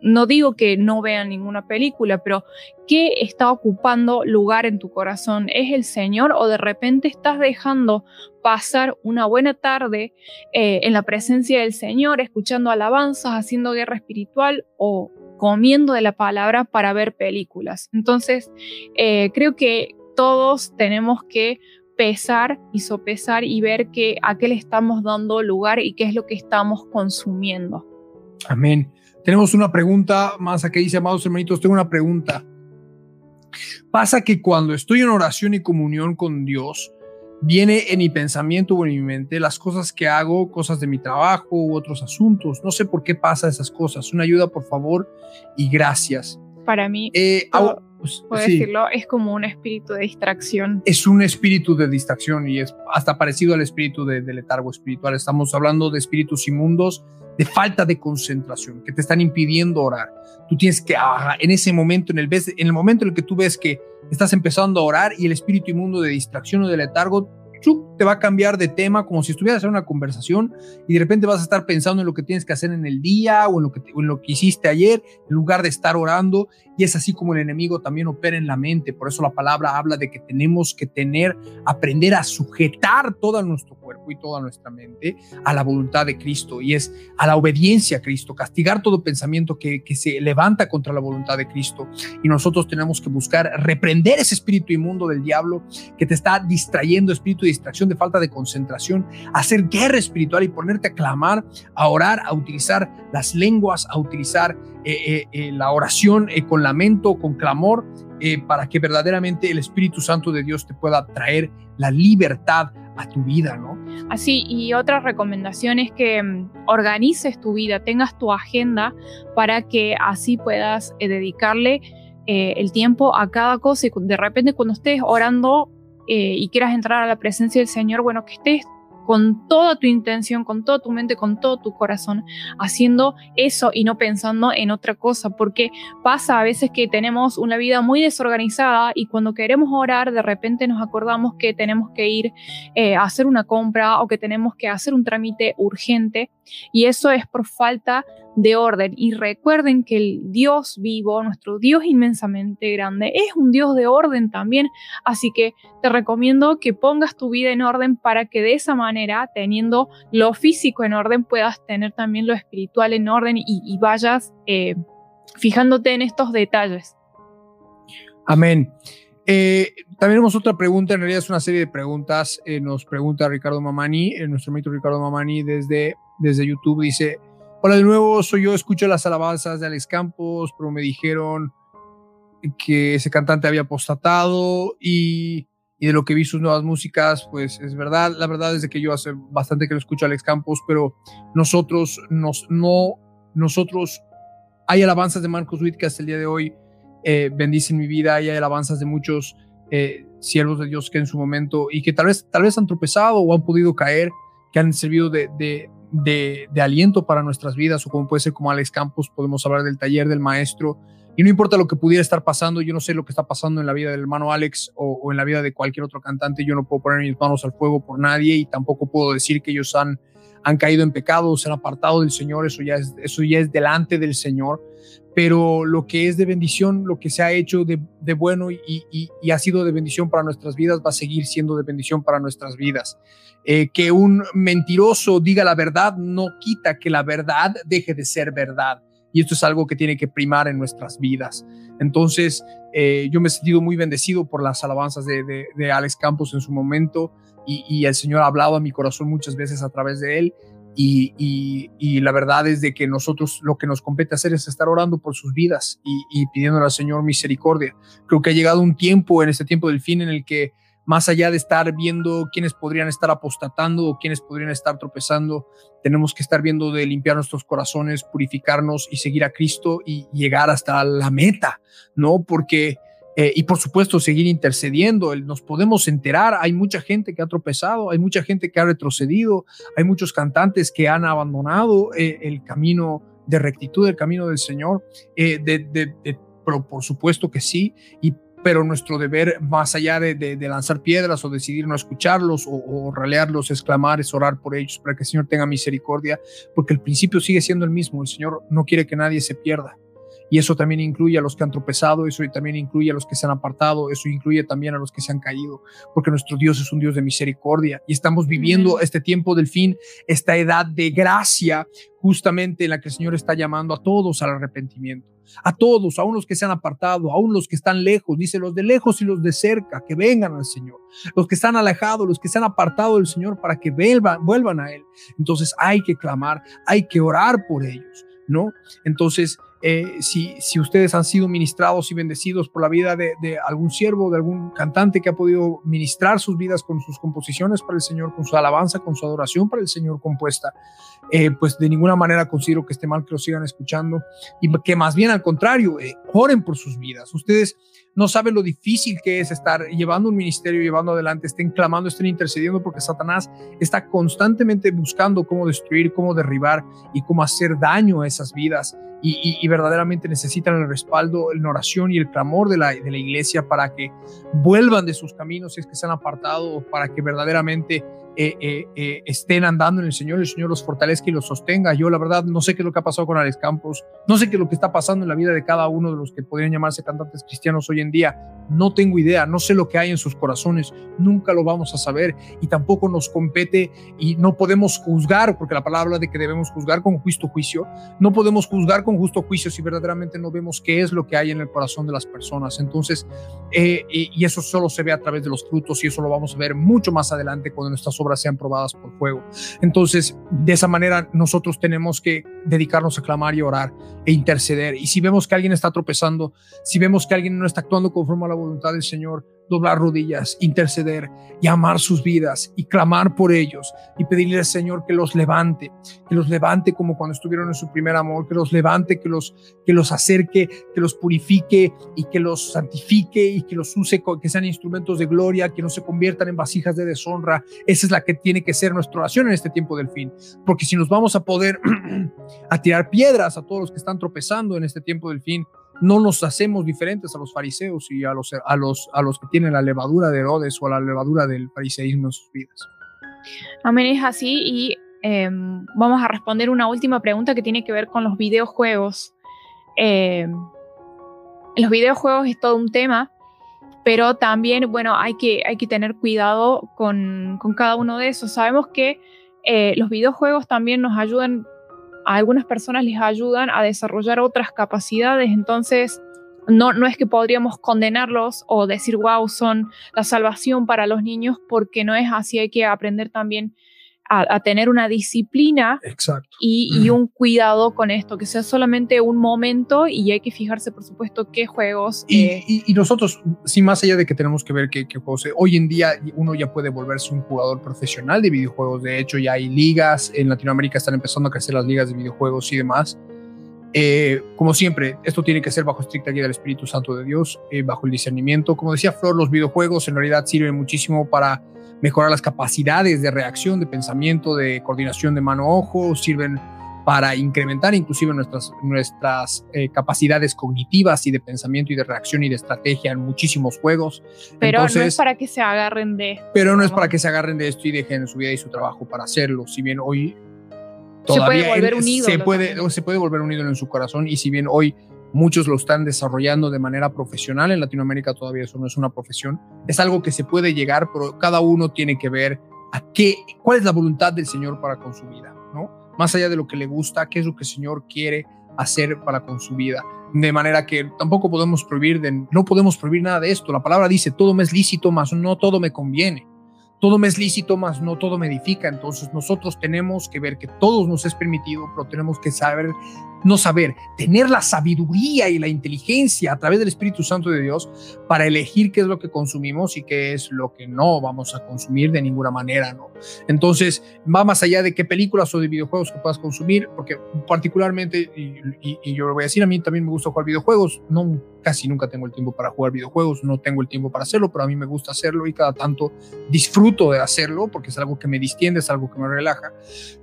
S4: no digo que no vean ninguna película, pero ¿qué está ocupando lugar en tu corazón? ¿Es el Señor o de repente estás dejando pasar una buena tarde eh, en la presencia del Señor, escuchando alabanzas, haciendo guerra espiritual o comiendo de la palabra para ver películas? Entonces, eh, creo que todos tenemos que pesar y sopesar y ver que a qué le estamos dando lugar y qué es lo que estamos consumiendo.
S2: Amén. Tenemos una pregunta más aquí dice, amados hermanitos, tengo una pregunta. Pasa que cuando estoy en oración y comunión con Dios, viene en mi pensamiento o en mi mente las cosas que hago, cosas de mi trabajo u otros asuntos. No sé por qué pasa esas cosas. Una ayuda, por favor, y gracias.
S4: Para mí,
S2: Eh, pues, sí,
S4: decirlo, es como un espíritu de distracción.
S2: es un espíritu de distracción y es hasta parecido al espíritu de, de letargo espiritual. Estamos hablando de espíritus inmundos, de falta de concentración, que te están impidiendo orar. Tú tienes que, ah, en ese momento, en el, vez- en el momento en el que tú ves que estás empezando a orar y el espíritu inmundo de distracción o de letargo chup, te va a cambiar de tema como si estuvieras en una conversación y de repente vas a estar pensando en lo que tienes que hacer en el día o en lo que, en lo que hiciste ayer en lugar de estar orando y es así como el enemigo también opera en la mente. Por eso la palabra habla de que tenemos que tener, aprender a sujetar todo nuestro cuerpo y toda nuestra mente a la voluntad de Cristo y es a la obediencia a Cristo, castigar todo pensamiento que, que se levanta contra la voluntad de Cristo. Y nosotros tenemos que buscar reprender ese espíritu inmundo del diablo que te está distrayendo, espíritu de distracción, de falta de concentración, hacer guerra espiritual y ponerte a clamar, a orar, a utilizar las lenguas, a utilizar eh, eh, eh, la oración con lamento, con clamor, para que verdaderamente el Espíritu Santo de Dios te pueda traer la libertad a tu vida, ¿no?
S4: Así, y otra recomendación es que mm, organices tu vida, tengas tu agenda para que así puedas dedicarle el tiempo a cada cosa y de repente cuando estés orando eh, y quieras entrar a la presencia del Señor, bueno, que estés con toda tu intención, con toda tu mente, con todo tu corazón, haciendo eso y no pensando en otra cosa, porque pasa a veces que tenemos una vida muy desorganizada y cuando queremos orar, de repente nos acordamos que tenemos que ir eh, a hacer una compra o que tenemos que hacer un trámite urgente y eso es por falta de orden. Y recuerden que el Dios vivo, nuestro Dios inmensamente grande, es un Dios de orden también, así que te recomiendo que pongas tu vida en orden para que de esa manera, teniendo lo físico en orden, puedas tener también lo espiritual en orden y, vayas eh, fijándote en estos detalles.
S2: Amén. Eh, también tenemos otra pregunta, en realidad es una serie de preguntas. eh, nos pregunta Ricardo Mamani, nuestro amigo Ricardo Mamani desde, desde YouTube, dice, hola de nuevo, soy yo, escucho las alabanzas de Alex Campos, pero me dijeron que ese cantante había apostatado y, y de lo que vi sus nuevas músicas, pues es verdad, la verdad es que yo hace bastante que lo escucho a Alex Campos, pero nosotros nos, no, nosotros, hay alabanzas de Marcos Witt que hasta el día de hoy eh, bendicen mi vida y hay alabanzas de muchos eh, siervos de Dios que en su momento y que tal vez, tal vez han tropezado o han podido caer, que han servido de, de, aliento para nuestras vidas o como puede ser como Alex Campos, podemos hablar del taller del maestro. Y no importa lo que pudiera estar pasando, yo no sé lo que está pasando en la vida del hermano Alex o, o en la vida de cualquier otro cantante, yo no puedo poner mis manos al fuego por nadie y tampoco puedo decir que ellos han, han caído en pecado, se han apartado del Señor, eso ya es, eso ya es delante del Señor pero lo que es de bendición, lo que se ha hecho de, bueno y, ha sido de bendición para nuestras vidas, va a seguir siendo de bendición para nuestras vidas. Eh, que un mentiroso diga la verdad no quita que la verdad deje de ser verdad. Y esto es algo que tiene que primar en nuestras vidas. Entonces, eh, yo me he sentido muy bendecido por las alabanzas de, de, de Alex Campos en su momento y, y el Señor ha hablado a mi corazón muchas veces a través de él. Y, la verdad es de que nosotros lo que nos compete hacer es estar orando por sus vidas y, y pidiéndole al Señor misericordia. Creo que ha llegado un tiempo, en este tiempo del fin, en el que más allá de estar viendo quiénes podrían estar apostatando o quiénes podrían estar tropezando, tenemos que estar viendo de limpiar nuestros corazones, purificarnos y seguir a Cristo y llegar hasta la meta, ¿no? Porque... Eh, y por supuesto seguir intercediendo. Nos podemos enterar, hay mucha gente que ha tropezado, hay mucha gente que ha retrocedido, hay muchos cantantes que han abandonado eh, el camino de rectitud, el camino del Señor, eh, pero por supuesto que sí, y, pero nuestro deber, más allá de, de, lanzar piedras o decidir no escucharlos o, o ralearlos, exclamar, es orar por ellos para que el Señor tenga misericordia, porque el principio sigue siendo el mismo, el Señor no quiere que nadie se pierda. Y eso también incluye a los que han tropezado, eso también incluye a los que se han apartado, eso incluye también a los que se han caído, porque nuestro Dios es un Dios de misericordia y estamos viviendo este tiempo del fin, esta edad de gracia, justamente en la que el Señor está llamando a todos al arrepentimiento, a todos, aún los que se han apartado, aún los que están lejos, dice los de lejos y los de cerca, que vengan al Señor, los que están alejados, los que se han apartado del Señor para que vuelvan, vuelvan a Él. Entonces hay que clamar, hay que orar por ellos. ¿no? Entonces, eh, si, ustedes han sido ministrados y bendecidos por la vida de, de, algún siervo, de algún cantante que ha podido ministrar sus vidas con sus composiciones para el Señor, con su alabanza, con su adoración para el Señor compuesta, eh, pues de ninguna manera considero que esté mal que lo sigan escuchando y que más bien al contrario, eh, oren por sus vidas. Ustedes no saben lo difícil que es estar llevando un ministerio, llevando adelante, estén clamando, estén intercediendo, porque Satanás está constantemente buscando cómo destruir, cómo derribar y cómo hacer daño a esas vidas. Y, verdaderamente necesitan el respaldo, la oración y el clamor de la, de la iglesia para que vuelvan de sus caminos si es que se han apartado, para que verdaderamente eh, eh, eh, estén andando en el Señor, el Señor los fortalezca y los sostenga. Yo la verdad no sé qué es lo que ha pasado con Alex Campos, no sé qué es lo que está pasando en la vida de cada uno de los que podrían llamarse cantantes cristianos hoy en día. No tengo idea, no sé lo que hay en sus corazones, nunca lo vamos a saber y tampoco nos compete y no podemos juzgar, porque la palabra de que debemos juzgar con justo juicio, no podemos juzgar con justo juicio si verdaderamente no vemos qué es lo que hay en el corazón de las personas. Entonces, y eso solo se ve a través de los frutos y eso lo vamos a ver mucho más adelante cuando nuestras obras sean probadas por fuego. Entonces, de esa manera nosotros tenemos que dedicarnos a clamar y orar e interceder. Y si vemos que alguien está tropezando, si vemos que alguien no está actuando conforme a la voluntad del Señor, doblar rodillas, interceder y amar sus vidas y clamar por ellos y pedirle al Señor que los levante, que los levante como cuando estuvieron en su primer amor, que los levante, que los, que los acerque, que los purifique y que los santifique y que los use, que sean instrumentos de gloria, que no se conviertan en vasijas de deshonra. Esa es la que tiene que ser nuestra oración en este tiempo del fin, porque si nos vamos a poder a tirar piedras a todos los que están tropezando en este tiempo del fin, no nos hacemos diferentes a los fariseos y a los, a los, a los que tienen la levadura de Herodes o la levadura del fariseísmo en sus vidas.
S4: Amén, es así. Y em, vamos a responder una última pregunta que tiene que ver con los videojuegos. Eh, los videojuegos es todo un tema, pero también, bueno, hay que, hay que tener cuidado con, con cada uno de esos. Sabemos que eh, los videojuegos también nos ayudan a algunas personas les ayudan a desarrollar otras capacidades, entonces no, no es que podríamos condenarlos o decir, wow, son la salvación para los niños, porque no es así, hay que aprender también a, tener una disciplina Y, un cuidado con esto, que sea solamente un momento y hay que fijarse, por supuesto, qué juegos.
S2: Y, eh, y, nosotros, sin más allá de que tenemos que ver qué, qué juegos, eh, hoy en día uno ya puede volverse un jugador profesional de videojuegos. De hecho, ya hay ligas, en Latinoamérica están empezando a crecer las ligas de videojuegos y demás. Eh, como siempre, esto tiene que ser bajo estricta guía del Espíritu Santo de Dios, bajo el discernimiento. Como decía Flor, los videojuegos en realidad sirven muchísimo para mejorar las capacidades de reacción, de pensamiento, de coordinación de mano-ojo, sirven para incrementar inclusive nuestras, nuestras eh, capacidades cognitivas y de pensamiento y de reacción y de estrategia en muchísimos juegos.
S4: Pero no es para que se agarren de esto.
S2: Pero no es para que se agarren de esto y dejen su vida y su trabajo para hacerlo. Si bien hoy todavía se puede volver un ídolo. Se puede, se puede volver un ídolo en su corazón y si bien hoy Muchos lo están desarrollando de manera profesional. En Latinoamérica todavía eso no es una profesión. Es algo que se puede llegar, pero cada uno tiene que ver a qué, cuál es la voluntad del Señor para con su vida, ¿no? Más allá de lo que le gusta, qué es lo que el Señor quiere hacer para con su vida. De manera que tampoco podemos prohibir, de, no podemos prohibir nada de esto. La palabra dice, todo me es lícito, mas no todo me conviene todo me es lícito, mas no todo me edifica. Entonces nosotros tenemos que ver que todo nos es permitido, pero tenemos que saber, no saber, tener la sabiduría y la inteligencia a través del Espíritu Santo de Dios para elegir qué es lo que consumimos y qué es lo que no vamos a consumir de ninguna manera, ¿no? Entonces va más allá de qué películas o de videojuegos que puedas consumir, porque particularmente, y, y yo lo voy a decir, a mí también me gusta jugar videojuegos, no casi nunca tengo el tiempo para jugar videojuegos, no tengo el tiempo para hacerlo, pero a mí me gusta hacerlo y cada tanto disfruto de hacerlo porque es algo que me distiende, es algo que me relaja,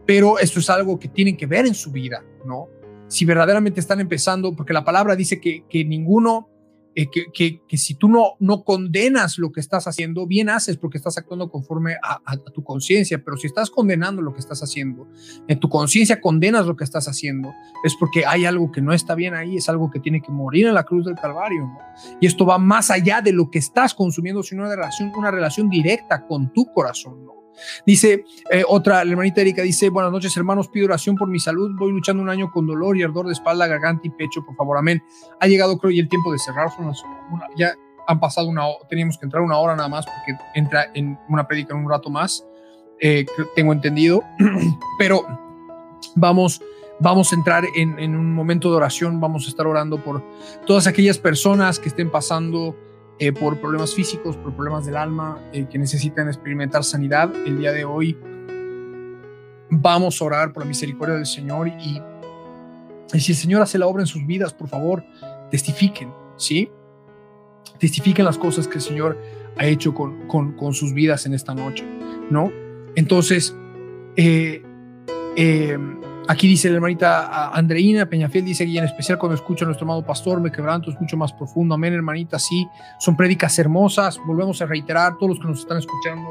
S2: pero esto es algo que tienen que ver en su vida, ¿no? Si verdaderamente están empezando, porque la palabra dice que, que ninguno eh, que, que, si tú no, no condenas lo que estás haciendo, bien haces porque estás actuando conforme a, tu conciencia, pero si estás condenando lo que estás haciendo, en tu conciencia condenas lo que estás haciendo, es porque hay algo que no está bien ahí, es algo que tiene que morir en la cruz del Calvario. ¿no? Y esto va más allá de lo que estás consumiendo, sino una relación, una relación directa con tu corazón. ¿no? Dice eh, otra, la hermanita Erika dice, buenas noches hermanos, pido oración por mi salud, voy luchando un año con dolor y ardor de espalda, garganta y pecho, por favor, amén. Ha llegado creo y el tiempo de cerrar, ya han pasado una hora, teníamos que entrar una hora nada más porque entra en una prédica en un rato más, eh, tengo entendido, pero vamos Vamos a entrar en, en, un momento de oración, vamos a estar orando por todas aquellas personas que estén pasando eh, por problemas físicos, por problemas del alma, eh, que necesitan experimentar sanidad. El día de hoy vamos a orar por la misericordia del Señor y, si el Señor hace la obra en sus vidas, por favor, testifiquen, ¿sí? Testifiquen las cosas que el Señor ha hecho con, con, con sus vidas en esta noche, ¿no? Entonces, eh, eh, Aquí dice la hermanita Andreina Peñafiel, dice, y en especial cuando escucho a nuestro amado pastor, me quebranto, es mucho más profundo. Amén, hermanita, sí, son prédicas hermosas. Volvemos a reiterar, todos los que nos están escuchando,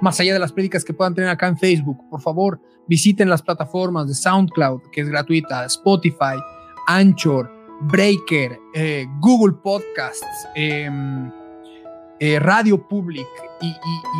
S2: más allá de las prédicas que puedan tener acá en Facebook, por favor, visiten las plataformas de SoundCloud, que es gratuita, Spotify, Anchor, Breaker, eh, Google Podcasts, eh, eh, Radio Public y,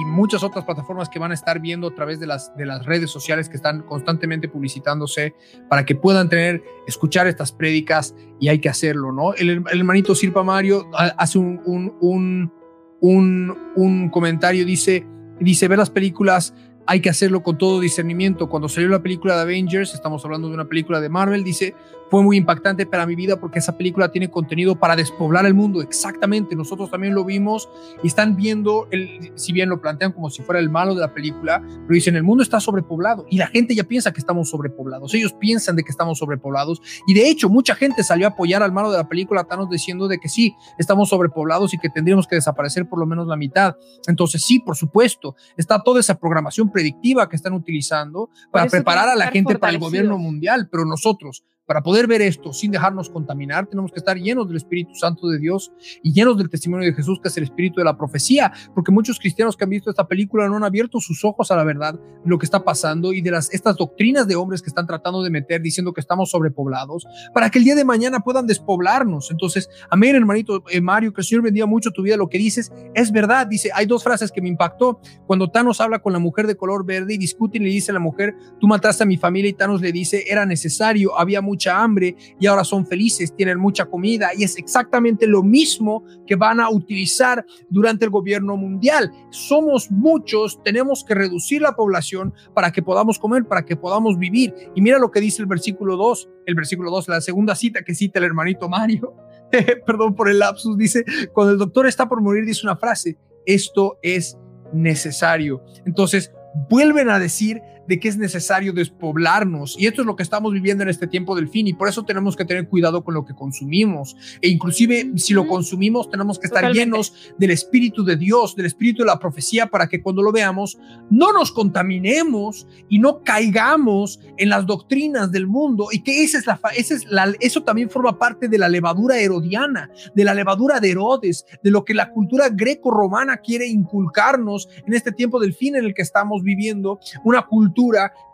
S2: muchas otras plataformas que van a estar viendo a través de las, de las redes sociales que están constantemente publicitándose para que puedan tener, escuchar estas prédicas y hay que hacerlo, ¿no? El, hermanito Sirpa Mario hace un, un, un, un, comentario, dice, dice, ver las películas hay que hacerlo con todo discernimiento. Cuando salió la película de Avengers, estamos hablando de una película de Marvel, dice, fue muy impactante para mi vida porque esa película tiene contenido para despoblar el mundo. Exactamente, nosotros también lo vimos y están viendo, el, si bien lo plantean como si fuera el malo de la película, pero dicen, el mundo está sobrepoblado y la gente ya piensa que estamos sobrepoblados. Ellos piensan de que estamos sobrepoblados y de hecho mucha gente salió a apoyar al malo de la película Thanos diciendo de que sí, estamos sobrepoblados y que tendríamos que desaparecer por lo menos la mitad. Entonces sí, por supuesto, está toda esa programación predictiva que están utilizando para preparar a la gente para el gobierno mundial, pero nosotros para poder ver esto sin dejarnos contaminar, tenemos que estar llenos del Espíritu Santo de Dios y llenos del testimonio de Jesús, que es el Espíritu de la profecía, porque muchos cristianos que han visto esta película no han abierto sus ojos a la verdad, de lo que está pasando y de las, estas doctrinas de hombres que están tratando de meter diciendo que estamos sobrepoblados, para que el día de mañana puedan despoblarnos. Entonces, amén, hermanito eh, Mario, que el Señor bendiga mucho tu vida. Lo que dices es verdad. Dice, hay dos frases que me impactó. Cuando Thanos habla con la mujer de color verde y discute y le dice a la mujer, tú mataste a mi familia y Thanos le dice, era necesario, había mucho mucha hambre y ahora son felices, tienen mucha comida y es exactamente lo mismo que van a utilizar durante el gobierno mundial. Somos muchos, tenemos que reducir la población para que podamos comer, para que podamos vivir. Y mira lo que dice el versículo 2, el versículo 2, la segunda cita que cita el hermanito Mario. Perdón por el lapsus, dice, cuando el doctor está por morir, dice una frase, esto es necesario. Entonces, vuelven a decir de que es necesario despoblarnos. Y esto es lo que estamos viviendo en este tiempo del fin y por eso tenemos que tener cuidado con lo que consumimos. E inclusive si lo consumimos tenemos que estar llenos del Espíritu de Dios, del Espíritu de la profecía para que cuando lo veamos no nos contaminemos y no caigamos en las doctrinas del mundo y que esa es la, esa es la, eso también forma parte de la levadura herodiana, de la levadura de Herodes, de lo que la cultura greco-romana quiere inculcarnos en este tiempo del fin en el que estamos viviendo, una cultura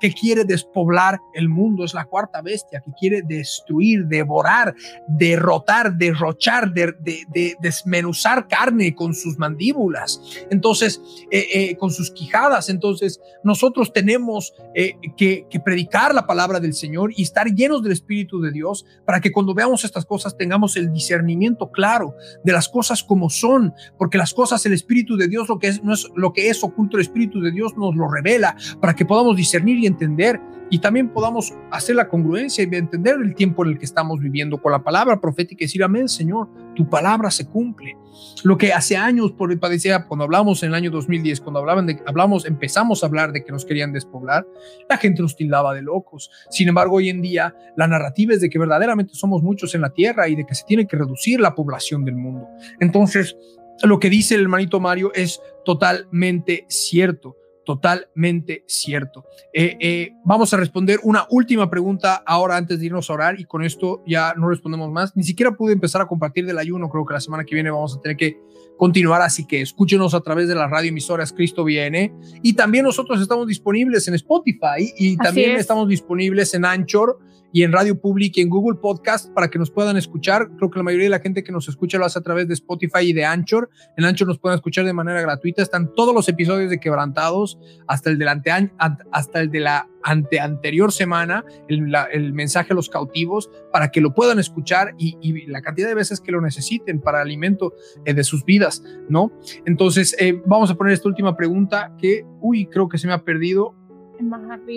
S2: que quiere despoblar el mundo, es la cuarta bestia que quiere destruir, devorar, derrotar, derrochar, de, desmenuzar carne con sus mandíbulas, entonces, eh, eh, con sus quijadas. Entonces, nosotros tenemos eh, que, que predicar la palabra del Señor y estar llenos del Espíritu de Dios para que cuando veamos estas cosas tengamos el discernimiento claro de las cosas como son, porque las cosas, el Espíritu de Dios, lo que es, no es lo que es oculto, el Espíritu de Dios nos lo revela para que podamos discernir y entender y también podamos hacer la congruencia y entender el tiempo en el que estamos viviendo con la palabra profética y decir, amén, Señor, tu palabra se cumple. Lo que hace años por padecía, cuando hablamos en el año 2010, cuando hablaban de, hablamos, empezamos a hablar de que nos querían despoblar, la gente nos tildaba de locos. Sin embargo, hoy en día la narrativa es de que verdaderamente somos muchos en la tierra y de que se tiene que reducir la población del mundo. Entonces, lo que dice el hermanito Mario es totalmente cierto totalmente cierto. Eh, eh, vamos a responder una última pregunta ahora antes de irnos a orar y con esto ya no respondemos más. Ni siquiera pude empezar a compartir del ayuno, creo que la semana que viene vamos a tener que continuar, así que escúchenos a través de las radioemisoras Cristo Viene y también nosotros estamos disponibles en Spotify y también estamos disponibles en Anchor y en Radio Public y en Google Podcast para que nos puedan escuchar. Creo que la mayoría de la gente que nos escucha lo hace a través de Spotify y de Anchor. En Anchor nos pueden escuchar de manera gratuita. Están todos los episodios de Quebrantados, hasta el de la, hasta el de la ante anterior semana, el, mensaje a los cautivos, para que lo puedan escuchar y, la cantidad de veces que lo necesiten para alimento eh, de sus vidas, ¿no? Entonces, eh, vamos a poner esta última pregunta que, uy, creo que se me ha perdido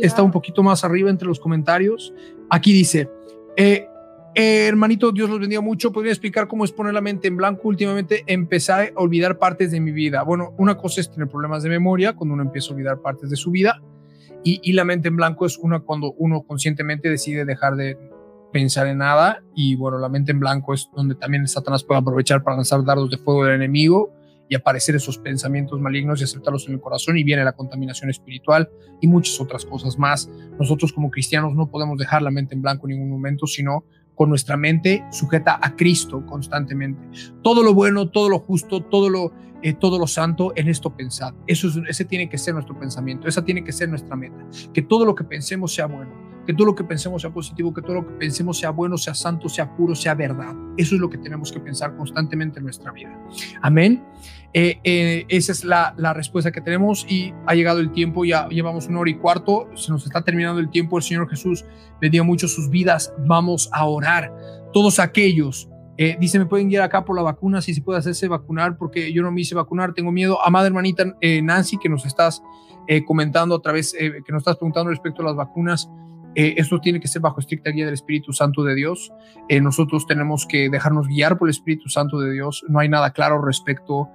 S2: Está un poquito más arriba entre los comentarios. Aquí dice, eh, eh, hermanito, Dios los bendiga mucho. ¿Podría explicar cómo es poner la mente en blanco? Últimamente empecé a olvidar partes de mi vida. Bueno, una cosa es tener problemas de memoria, cuando uno empieza a olvidar partes de su vida. Y, y la mente en blanco es una cuando uno conscientemente decide dejar de pensar en nada. Y bueno, la mente en blanco es donde también Satanás puede aprovechar para lanzar dardos de fuego del enemigo y aparecer esos pensamientos malignos y aceptarlos en el corazón y viene la contaminación espiritual y muchas otras cosas más. Nosotros como cristianos no podemos dejar la mente en blanco en ningún momento, sino con nuestra mente sujeta a Cristo constantemente. Todo lo bueno, todo lo justo, todo lo, eh, todo lo santo, en esto pensad. Eso es, ese tiene que ser nuestro pensamiento, esa tiene que ser nuestra meta. Que todo lo que pensemos sea bueno, que todo lo que pensemos sea positivo, que todo lo que pensemos sea bueno, sea santo, sea puro, sea verdad. Eso es lo que tenemos que pensar constantemente en nuestra vida. Amén. Eh, eh, esa es la, respuesta que tenemos y ha llegado el tiempo, ya llevamos una hora y cuarto, se nos está terminando el tiempo, el Señor Jesús bendiga mucho sus vidas, vamos a orar. Todos aquellos, eh, dice, me pueden guiar acá por la vacuna, si se puede hacerse vacunar, porque yo no me hice vacunar, tengo miedo. Amada hermanita Nancy, que nos estás comentando otra vez, que nos estás preguntando respecto a las vacunas, eh, esto tiene que ser bajo estricta guía del Espíritu Santo de Dios. Eh, nosotros tenemos que dejarnos guiar por el Espíritu Santo de Dios. No hay nada claro respecto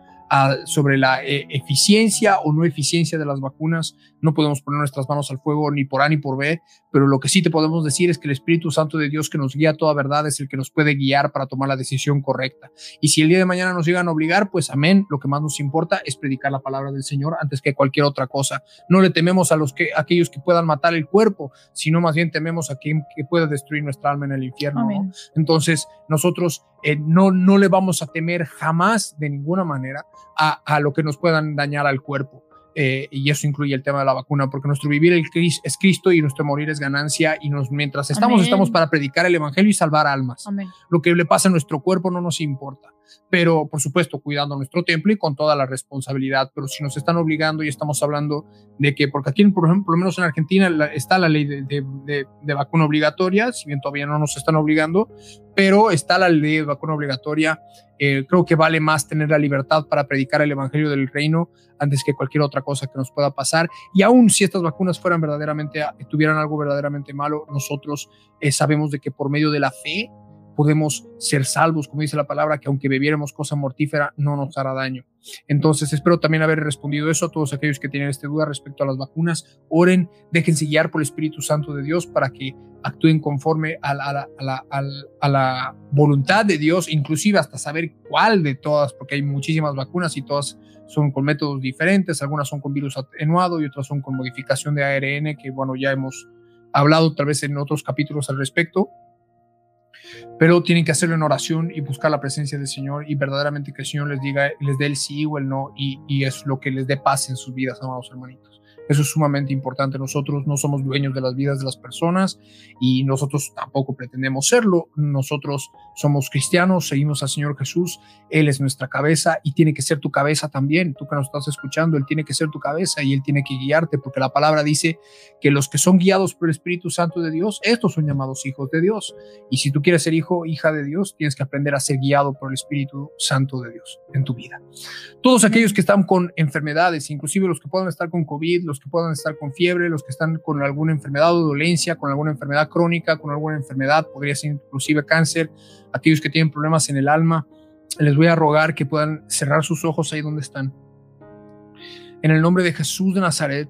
S2: sobre la eh, eficiencia o no eficiencia de las vacunas. No podemos poner nuestras manos al fuego ni por A ni por B, pero lo que sí te podemos decir es que el Espíritu Santo de Dios que nos guía a toda verdad es el que nos puede guiar para tomar la decisión correcta. Y si el día de mañana nos llegan a obligar, pues amén, lo que más nos importa es predicar la palabra del Señor antes que cualquier otra cosa. No le tememos a los que aquellos que puedan matar el cuerpo, sino más bien tememos a quien que pueda destruir nuestra alma en el infierno. ¿no? Entonces, nosotros eh, no, no le vamos a temer jamás de ninguna manera a, a lo que nos puedan dañar al cuerpo. Eh, y eso incluye el tema de la vacuna, porque nuestro vivir es Cristo y nuestro morir es ganancia y nos, mientras estamos, Amén. estamos para predicar el Evangelio y salvar almas.
S4: Amén.
S2: Lo que le pasa a nuestro cuerpo no nos importa, pero por supuesto cuidando nuestro templo y con toda la responsabilidad, pero si nos están obligando y estamos hablando de que, porque aquí, por ejemplo, por lo menos en Argentina está la ley de, de, de, de vacuna obligatoria, si bien todavía no nos están obligando, pero está la ley de vacuna obligatoria. Eh, creo que vale más tener la libertad para predicar el evangelio del reino antes que cualquier otra cosa que nos pueda pasar. Y aún si estas vacunas fueran verdaderamente, tuvieran algo verdaderamente malo, nosotros eh, sabemos de que por medio de la fe podemos ser salvos, como dice la palabra, que aunque bebiéramos cosa mortífera, no nos hará daño. Entonces, espero también haber respondido eso a todos aquellos que tienen esta duda respecto a las vacunas. Oren, déjense guiar por el Espíritu Santo de Dios para que actúen conforme a la, a la, voluntad de Dios, inclusive hasta saber cuál de todas, porque hay muchísimas vacunas y todas son con métodos diferentes, algunas son con virus atenuado y otras son con modificación de ARN, que bueno, ya hemos hablado tal vez en otros capítulos al respecto pero tienen que hacerlo en oración y buscar la presencia del Señor y verdaderamente que el Señor les diga, les dé el sí o el no y, y es lo que les dé paz en sus vidas, amados hermanitos. Eso es sumamente importante. Nosotros no somos dueños de las vidas de las personas y nosotros tampoco pretendemos serlo. Nosotros somos cristianos, seguimos al Señor Jesús. Él es nuestra cabeza y tiene que ser tu cabeza también. Tú que nos estás escuchando, Él tiene que ser tu cabeza y Él tiene que guiarte porque la palabra dice que los que son guiados por el Espíritu Santo de Dios, estos son llamados hijos de Dios. Y si tú quieres ser hijo, hija de Dios, tienes que aprender a ser guiado por el Espíritu Santo de Dios en tu vida. Todos aquellos que están con enfermedades, inclusive los que puedan estar con COVID, los que puedan estar con fiebre, los que están con alguna enfermedad o dolencia, con alguna enfermedad crónica, con alguna enfermedad, podría ser inclusive cáncer, aquellos que tienen problemas en el alma, les voy a rogar que puedan cerrar sus ojos ahí donde están. En el nombre de Jesús de Nazaret,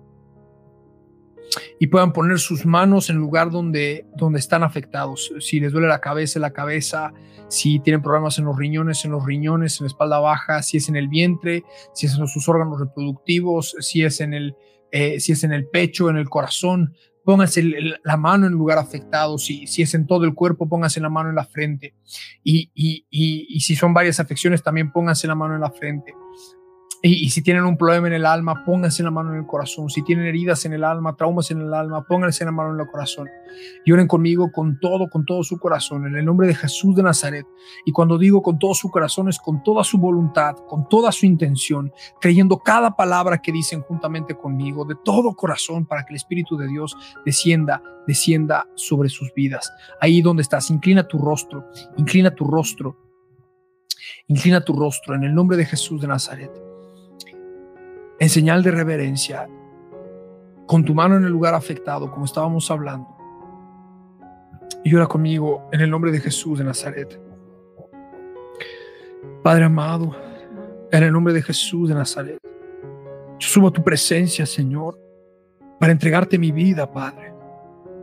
S2: y puedan poner sus manos en el lugar donde, donde están afectados. Si les duele la cabeza, la cabeza, si tienen problemas en los riñones, en los riñones, en la espalda baja, si es en el vientre, si es en sus órganos reproductivos, si es en el, eh, si es en el pecho, en el corazón, pónganse la mano en el lugar afectado, si, si es en todo el cuerpo, pónganse la mano en la frente. Y, y, y, y si son varias afecciones, también pónganse la mano en la frente. Y, si tienen un problema en el alma, pónganse la mano en el corazón. Si tienen heridas en el alma, traumas en el alma, pónganse la mano en el corazón. Y oren conmigo con todo, con todo su corazón, en el nombre de Jesús de Nazaret. Y cuando digo con todo su corazón, es con toda su voluntad, con toda su intención, creyendo cada palabra que dicen juntamente conmigo, de todo corazón, para que el Espíritu de Dios descienda, descienda sobre sus vidas. Ahí donde estás, inclina tu rostro, inclina tu rostro, inclina tu rostro en el nombre de Jesús de Nazaret en señal de reverencia, con tu mano en el lugar afectado, como estábamos hablando. Y ora conmigo en el nombre de Jesús de Nazaret. Padre amado, en el nombre de Jesús de Nazaret, yo subo a tu presencia, Señor, para entregarte mi vida, Padre,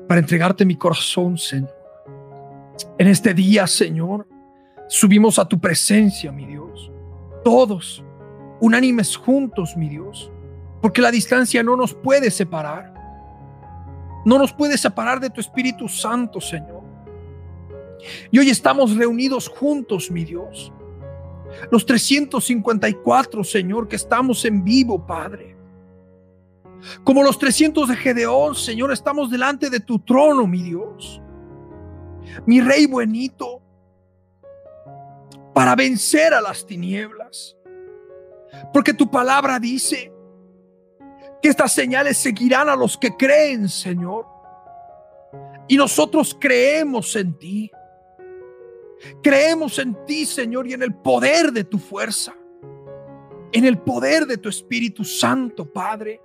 S2: para entregarte mi corazón, Señor. En este día, Señor, subimos a tu presencia, mi Dios, todos, unánimes juntos, mi Dios, porque la distancia no nos puede separar. No nos puede separar de tu Espíritu Santo, Señor. Y hoy estamos reunidos juntos, mi Dios. Los 354, Señor, que estamos en vivo, Padre. Como los 300 de Gedeón, Señor, estamos delante de tu trono, mi Dios. Mi Rey buenito, para vencer a las tinieblas. Porque tu palabra dice que estas señales seguirán a los que creen, Señor. Y nosotros creemos en ti. Creemos en ti, Señor, y en el poder de tu fuerza. En el poder de tu Espíritu Santo, Padre.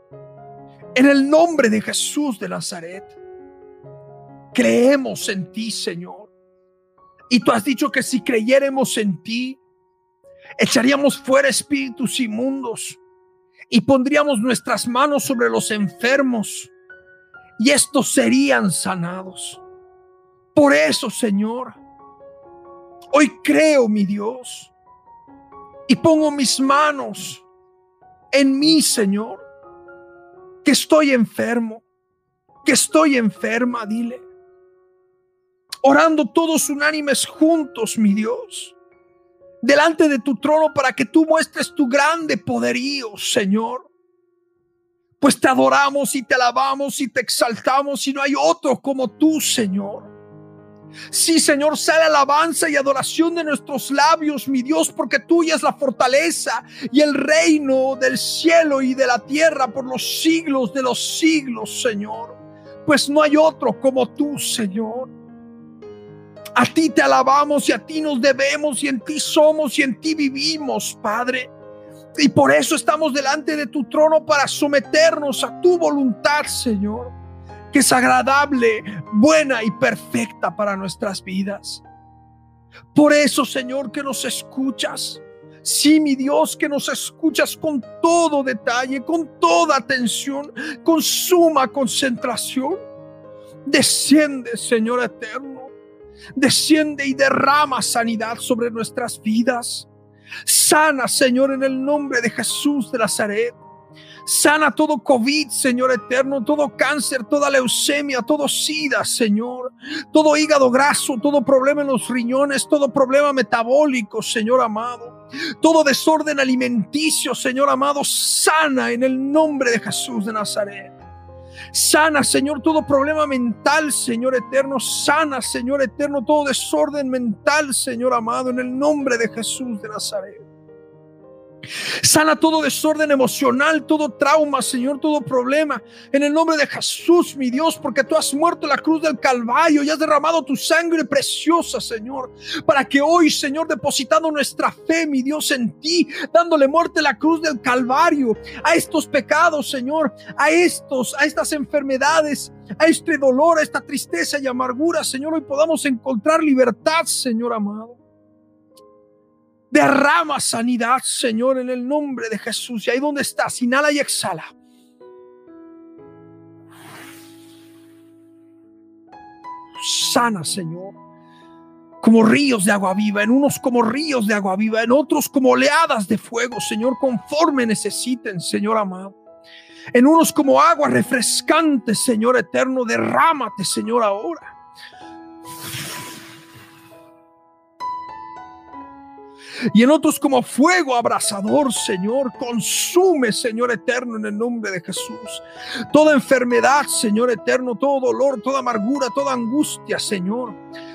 S2: En el nombre de Jesús de Nazaret. Creemos en ti, Señor. Y tú has dicho que si creyéramos en ti, echaríamos fuera espíritus inmundos y pondríamos nuestras manos sobre los enfermos y estos serían sanados. Por eso, Señor, hoy creo, mi Dios, y pongo mis manos en mí, Señor, que estoy enfermo, que estoy enferma, dile. Orando todos unánimes juntos, mi Dios delante de tu trono para que tú muestres tu grande poderío, Señor. Pues te adoramos y te alabamos y te exaltamos y no hay otro como tú, Señor. Sí, Señor, sale alabanza y adoración de nuestros labios, mi Dios, porque tuya es la fortaleza y el reino del cielo y de la tierra por los siglos de los siglos, Señor. Pues no hay otro como tú, Señor. A ti te alabamos y a ti nos debemos y en ti somos y en ti vivimos, Padre. Y por eso estamos delante de tu trono para someternos a tu voluntad, Señor, que es agradable, buena y perfecta para nuestras vidas. Por eso, Señor, que nos escuchas. Sí, mi Dios, que nos escuchas con todo detalle, con toda atención, con suma concentración. Desciende, Señor eterno Desciende y derrama sanidad sobre nuestras vidas. Sana, Señor, en el nombre de Jesús de Nazaret. Sana todo COVID, Señor eterno, todo cáncer, toda leucemia, todo sida, Señor, todo hígado graso, todo problema en los riñones, todo problema metabólico, Señor amado, todo desorden alimenticio, Señor amado, sana en el nombre de Jesús de Nazaret. Sana, Señor, todo problema mental, Señor eterno. Sana, Señor eterno, todo desorden mental, Señor amado, en el nombre de Jesús de Nazaret. Sana todo desorden emocional, todo trauma, Señor, todo problema. En el nombre de Jesús, mi Dios, porque tú has muerto en la cruz del Calvario y has derramado tu sangre preciosa, Señor, para que hoy, Señor, depositando nuestra fe, mi Dios, en ti, dándole muerte a la cruz del Calvario, a estos pecados, Señor, a estos, a estas enfermedades, a este dolor, a esta tristeza y amargura, Señor, hoy podamos encontrar libertad, Señor amado. Derrama sanidad, Señor, en el nombre de Jesús. Y ahí donde estás, inhala y exhala. Sana, Señor. Como ríos de agua viva, en unos como ríos de agua viva, en otros como oleadas de fuego, Señor, conforme necesiten, Señor amado. En unos como agua refrescante, Señor eterno, derrámate, Señor, ahora. Y en otros como fuego abrasador, Señor. Consume, Señor eterno, en el nombre de Jesús. Toda enfermedad, Señor eterno, todo dolor, toda amargura, toda angustia, Señor.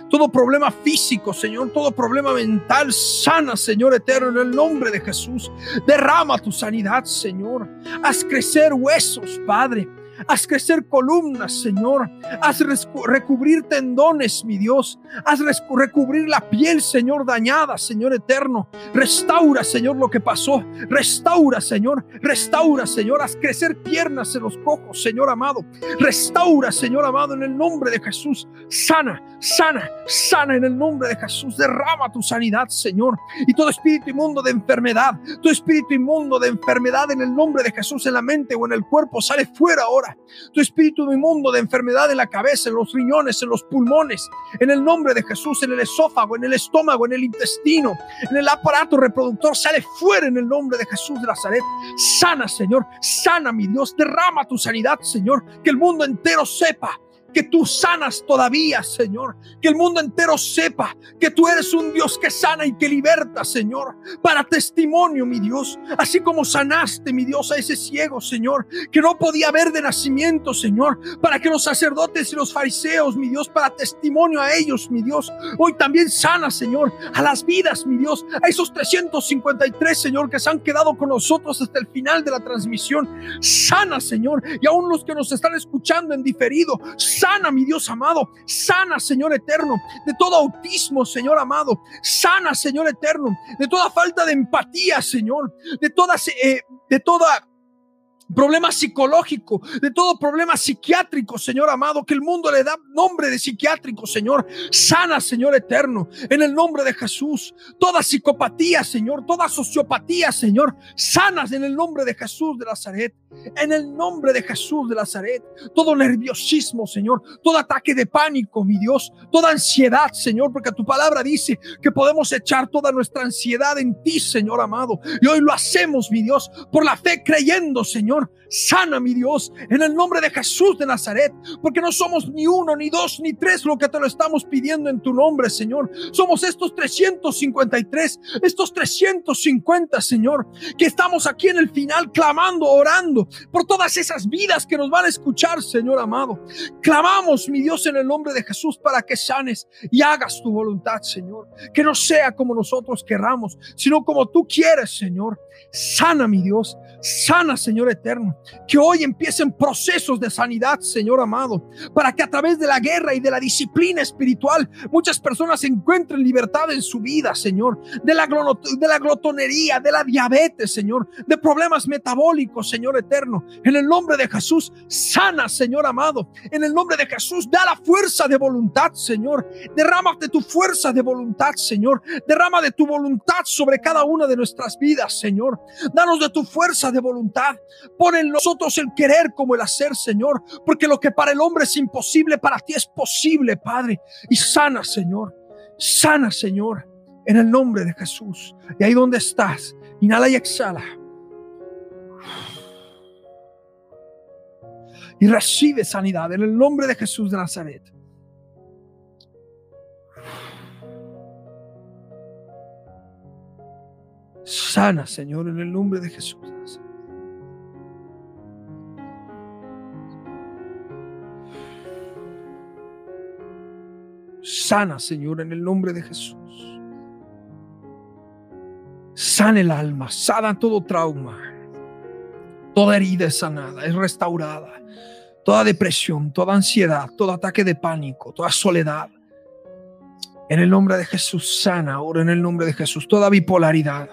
S2: Todo problema físico, Señor, todo problema mental, sana, Señor eterno, en el nombre de Jesús. Derrama tu sanidad, Señor. Haz crecer huesos, Padre Haz crecer columnas, Señor. Haz recubrir tendones, mi Dios. Haz recubrir la piel, Señor, dañada, Señor eterno. Restaura, Señor, lo que pasó. Restaura, Señor. Restaura, Señor. Haz crecer piernas en los cojos, Señor amado. Restaura, Señor amado, en el nombre de Jesús. Sana, sana, sana en el nombre de Jesús. Derrama tu sanidad, Señor. Y todo espíritu inmundo de enfermedad, todo espíritu inmundo de enfermedad en el nombre de Jesús en la mente o en el cuerpo, sale fuera ahora. Tu espíritu inmundo de enfermedad en la cabeza, en los riñones, en los pulmones, en el nombre de Jesús, en el esófago, en el estómago, en el intestino, en el aparato reproductor, sale fuera en el nombre de Jesús de Nazaret. Sana, Señor, sana, mi Dios, derrama tu sanidad, Señor, que el mundo entero sepa que tú sanas todavía, Señor. Que el mundo entero sepa que tú eres un Dios que sana y que liberta, Señor. Para testimonio, mi Dios. Así como sanaste, mi Dios, a ese ciego, Señor, que no podía ver de nacimiento, Señor. Para que los sacerdotes y los fariseos, mi Dios, para testimonio a ellos, mi Dios. Hoy también sana, Señor, a las vidas, mi Dios. A esos 353, Señor, que se han quedado con nosotros hasta el final de la transmisión. Sana, Señor. Y aún los que nos están escuchando en diferido. Mi Dios amado. Sana, Señor eterno, de todo autismo, Señor amado. Sana, Señor eterno, de toda falta de empatía, Señor. De toda, eh, de toda problema psicológico, de todo problema psiquiátrico, Señor amado, que el mundo le da nombre de psiquiátrico, Señor. Sana, Señor eterno, en el nombre de Jesús. Toda psicopatía, Señor, toda sociopatía, Señor, sanas en el nombre de Jesús de Nazaret. En el nombre de Jesús de Nazaret. Todo nerviosismo, Señor, todo ataque de pánico, mi Dios, toda ansiedad, Señor, porque tu palabra dice que podemos echar toda nuestra ansiedad en ti, Señor amado. Y hoy lo hacemos, mi Dios, por la fe creyendo, Señor Sana, mi Dios, en el nombre de Jesús de Nazaret, porque no somos ni uno, ni dos, ni tres lo que te lo estamos pidiendo en tu nombre, Señor. Somos estos 353, estos 350, Señor, que estamos aquí en el final clamando, orando por todas esas vidas que nos van a escuchar, Señor amado. Clamamos, mi Dios, en el nombre de Jesús para que sanes y hagas tu voluntad, Señor. Que no sea como nosotros querramos, sino como tú quieres, Señor. Sana, mi Dios. Sana, Señor eterno. Que hoy empiecen procesos de sanidad, Señor amado, para que a través de la guerra y de la disciplina espiritual muchas personas encuentren libertad en su vida, Señor. De la, glotonería, de la diabetes, Señor. De problemas metabólicos, Señor eterno. En el nombre de Jesús, sana, Señor amado. En el nombre de Jesús, da la fuerza de voluntad, Señor. Derrama de tu fuerza de voluntad, Señor. Derrama de tu voluntad sobre cada una de nuestras vidas, Señor. Danos de tu fuerza de voluntad. Pon en nosotros el querer como el hacer, Señor, porque lo que para el hombre es imposible, para ti es posible, Padre. Y sana, Señor. Sana, Señor, en el nombre de Jesús. Y ahí donde estás, inhala y exhala. Y recibe sanidad en el nombre de Jesús de Nazaret. Sana, Señor, en el nombre de Jesús. Sana, Señor, en el nombre de Jesús. Sana el alma, sana todo trauma. Toda herida es sanada, es restaurada. Toda depresión, toda ansiedad, todo ataque de pánico, toda soledad. En el nombre de Jesús, sana ahora en el nombre de Jesús. Toda bipolaridad,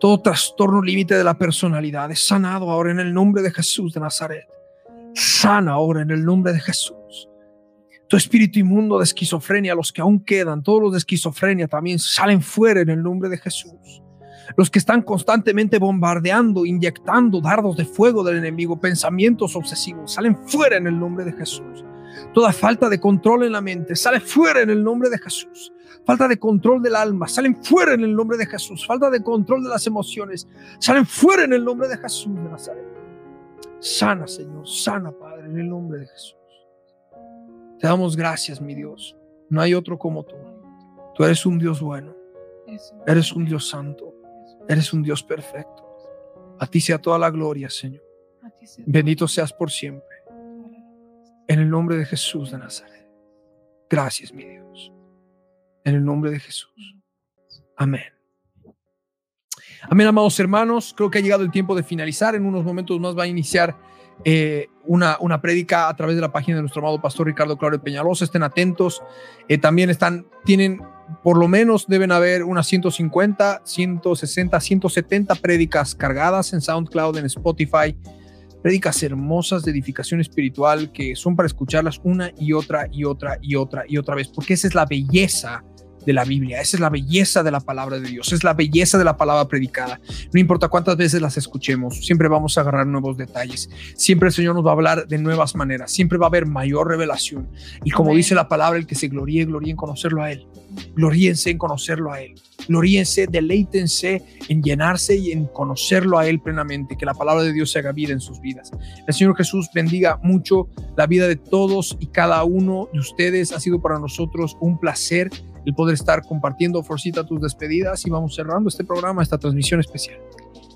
S2: todo trastorno límite de la personalidad es sanado ahora en el nombre de Jesús de Nazaret. Sana ahora en el nombre de Jesús. Tu espíritu inmundo de esquizofrenia, los que aún quedan, todos los de esquizofrenia también salen fuera en el nombre de Jesús. Los que están constantemente bombardeando, inyectando dardos de fuego del enemigo, pensamientos obsesivos, salen fuera en el nombre de Jesús. Toda falta de control en la mente sale fuera en el nombre de Jesús. Falta de control del alma, salen fuera en el nombre de Jesús. Falta de control de las emociones, salen fuera en el nombre de Jesús de Nazaret. Sana, Señor, sana, Padre, en el nombre de Jesús. Te damos gracias, mi Dios. No hay otro como tú. Tú eres un Dios bueno. Eres un Dios santo. Eres un Dios perfecto. A ti sea toda la gloria, Señor. Bendito seas por siempre. En el nombre de Jesús de Nazaret. Gracias, mi Dios. En el nombre de Jesús. Amén. Amén, amados hermanos. Creo que ha llegado el tiempo de finalizar. En unos momentos más va a iniciar eh, una, una prédica a través de la página de nuestro amado pastor Ricardo Claudio Peñalosa. Estén atentos. Eh, también están, tienen, por lo menos deben haber unas 150, 160, 170 prédicas cargadas en SoundCloud, en Spotify. Prédicas hermosas de edificación espiritual que son para escucharlas una y otra y otra y otra y otra vez, porque esa es la belleza de la Biblia. Esa es la belleza de la palabra de Dios, es la belleza de la palabra predicada. No importa cuántas veces las escuchemos, siempre vamos a agarrar nuevos detalles. Siempre el Señor nos va a hablar de nuevas maneras, siempre va a haber mayor revelación. Y como dice la palabra, el que se gloríe, gloríe en conocerlo a Él. Gloríense en conocerlo a Él. Gloríense, deleítense en llenarse y en conocerlo a Él plenamente. Que la palabra de Dios se haga vida en sus vidas. El Señor Jesús bendiga mucho la vida de todos y cada uno de ustedes. Ha sido para nosotros un placer el poder estar compartiendo, Forcita, tus despedidas y vamos cerrando este programa, esta transmisión especial.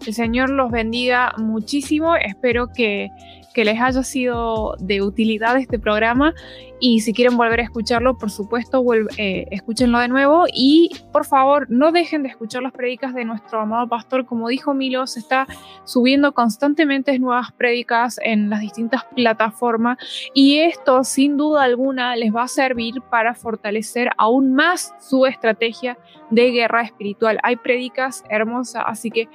S4: El Señor los bendiga muchísimo. Espero que, que les haya sido de utilidad este programa y si quieren volver a escucharlo, por supuesto, eh, escúchenlo de nuevo y por favor no dejen de escuchar las prédicas de nuestro amado pastor. Como dijo Milo, se está subiendo constantemente nuevas prédicas en las distintas plataformas y esto sin duda alguna les va a servir para fortalecer aún más su estrategia de guerra espiritual. Hay prédicas hermosas, así que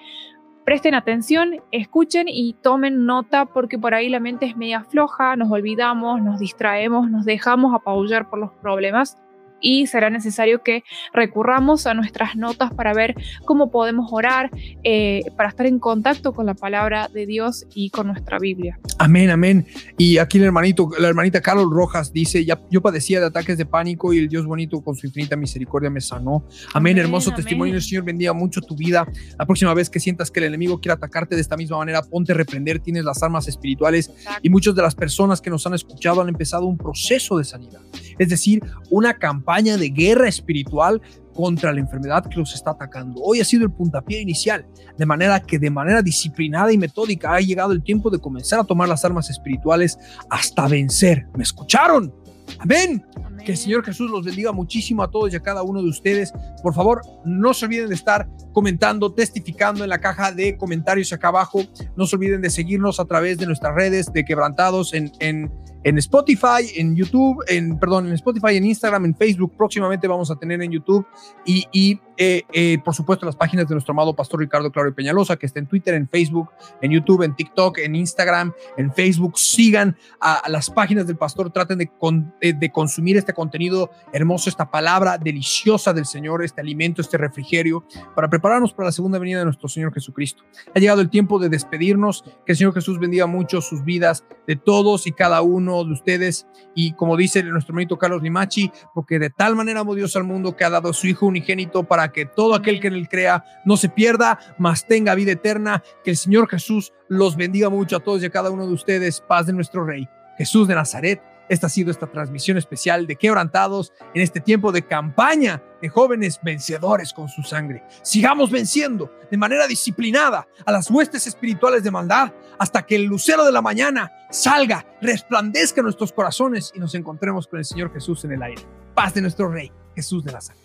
S4: presten atención, escuchen y tomen nota porque por ahí la mente es media floja, nos olvidamos, nos distraemos, nos dejamos apabullar por los problemas y será necesario que recurramos a nuestras notas para ver cómo podemos orar, eh, para estar en contacto con la palabra de Dios y con nuestra Biblia.
S2: Amén, amén. Y aquí el hermanito, la hermanita Carol Rojas dice, ya, yo padecía de ataques de pánico y el Dios bonito con su infinita misericordia me sanó. Amén, hermoso testimonio. El Señor bendiga mucho tu vida. La próxima vez que sientas que el enemigo quiera atacarte de esta misma manera, ponte a reprender, tienes las armas espirituales y muchas de las personas que nos han escuchado han empezado un proceso de sanidad. Es decir, una campaña de guerra espiritual contra la enfermedad que los está atacando. Hoy ha sido el puntapié inicial, de manera que de manera disciplinada y metódica ha llegado el tiempo de comenzar a tomar las armas espirituales hasta vencer. ¿Me escucharon? Amén. Que el Señor Jesús los bendiga muchísimo a todos y a cada uno de ustedes. Por favor, no se olviden de estar comentando, testificando en la caja de comentarios acá abajo. No se olviden de seguirnos a través de nuestras redes de quebrantados en, en en Spotify, en YouTube, en, perdón, en Spotify, en Instagram, en Facebook. Próximamente vamos a tener en YouTube y, y eh, eh, por supuesto, las páginas de nuestro amado pastor Ricardo Claro Peñalosa, que está en Twitter, en Facebook, en YouTube, en TikTok, en Instagram, en Facebook. Sigan a, las páginas del pastor, traten de, eh, de, consumir este contenido hermoso, esta palabra deliciosa del Señor, este alimento, este refrigerio, para prepararnos para la segunda venida de nuestro Señor Jesucristo. Ha llegado el tiempo de despedirnos, que el Señor Jesús bendiga mucho sus vidas de todos y cada uno de ustedes. Y como dice nuestro hermanito Carlos Limachi, porque de tal manera amó Dios al mundo que ha dado a su Hijo unigénito para que todo aquel que en él crea no se pierda, mas tenga vida eterna. Que el Señor Jesús los bendiga mucho a todos y a cada uno de ustedes. Paz de nuestro Rey, Jesús de Nazaret. Esta ha sido esta transmisión especial de Quebrantados en este tiempo de campaña de jóvenes vencedores con su sangre. Sigamos venciendo de manera disciplinada a las huestes espirituales de maldad hasta que el lucero de la mañana salga, resplandezca en nuestros corazones y nos encontremos con el Señor Jesús en el aire. Paz de nuestro Rey, Jesús de Nazaret.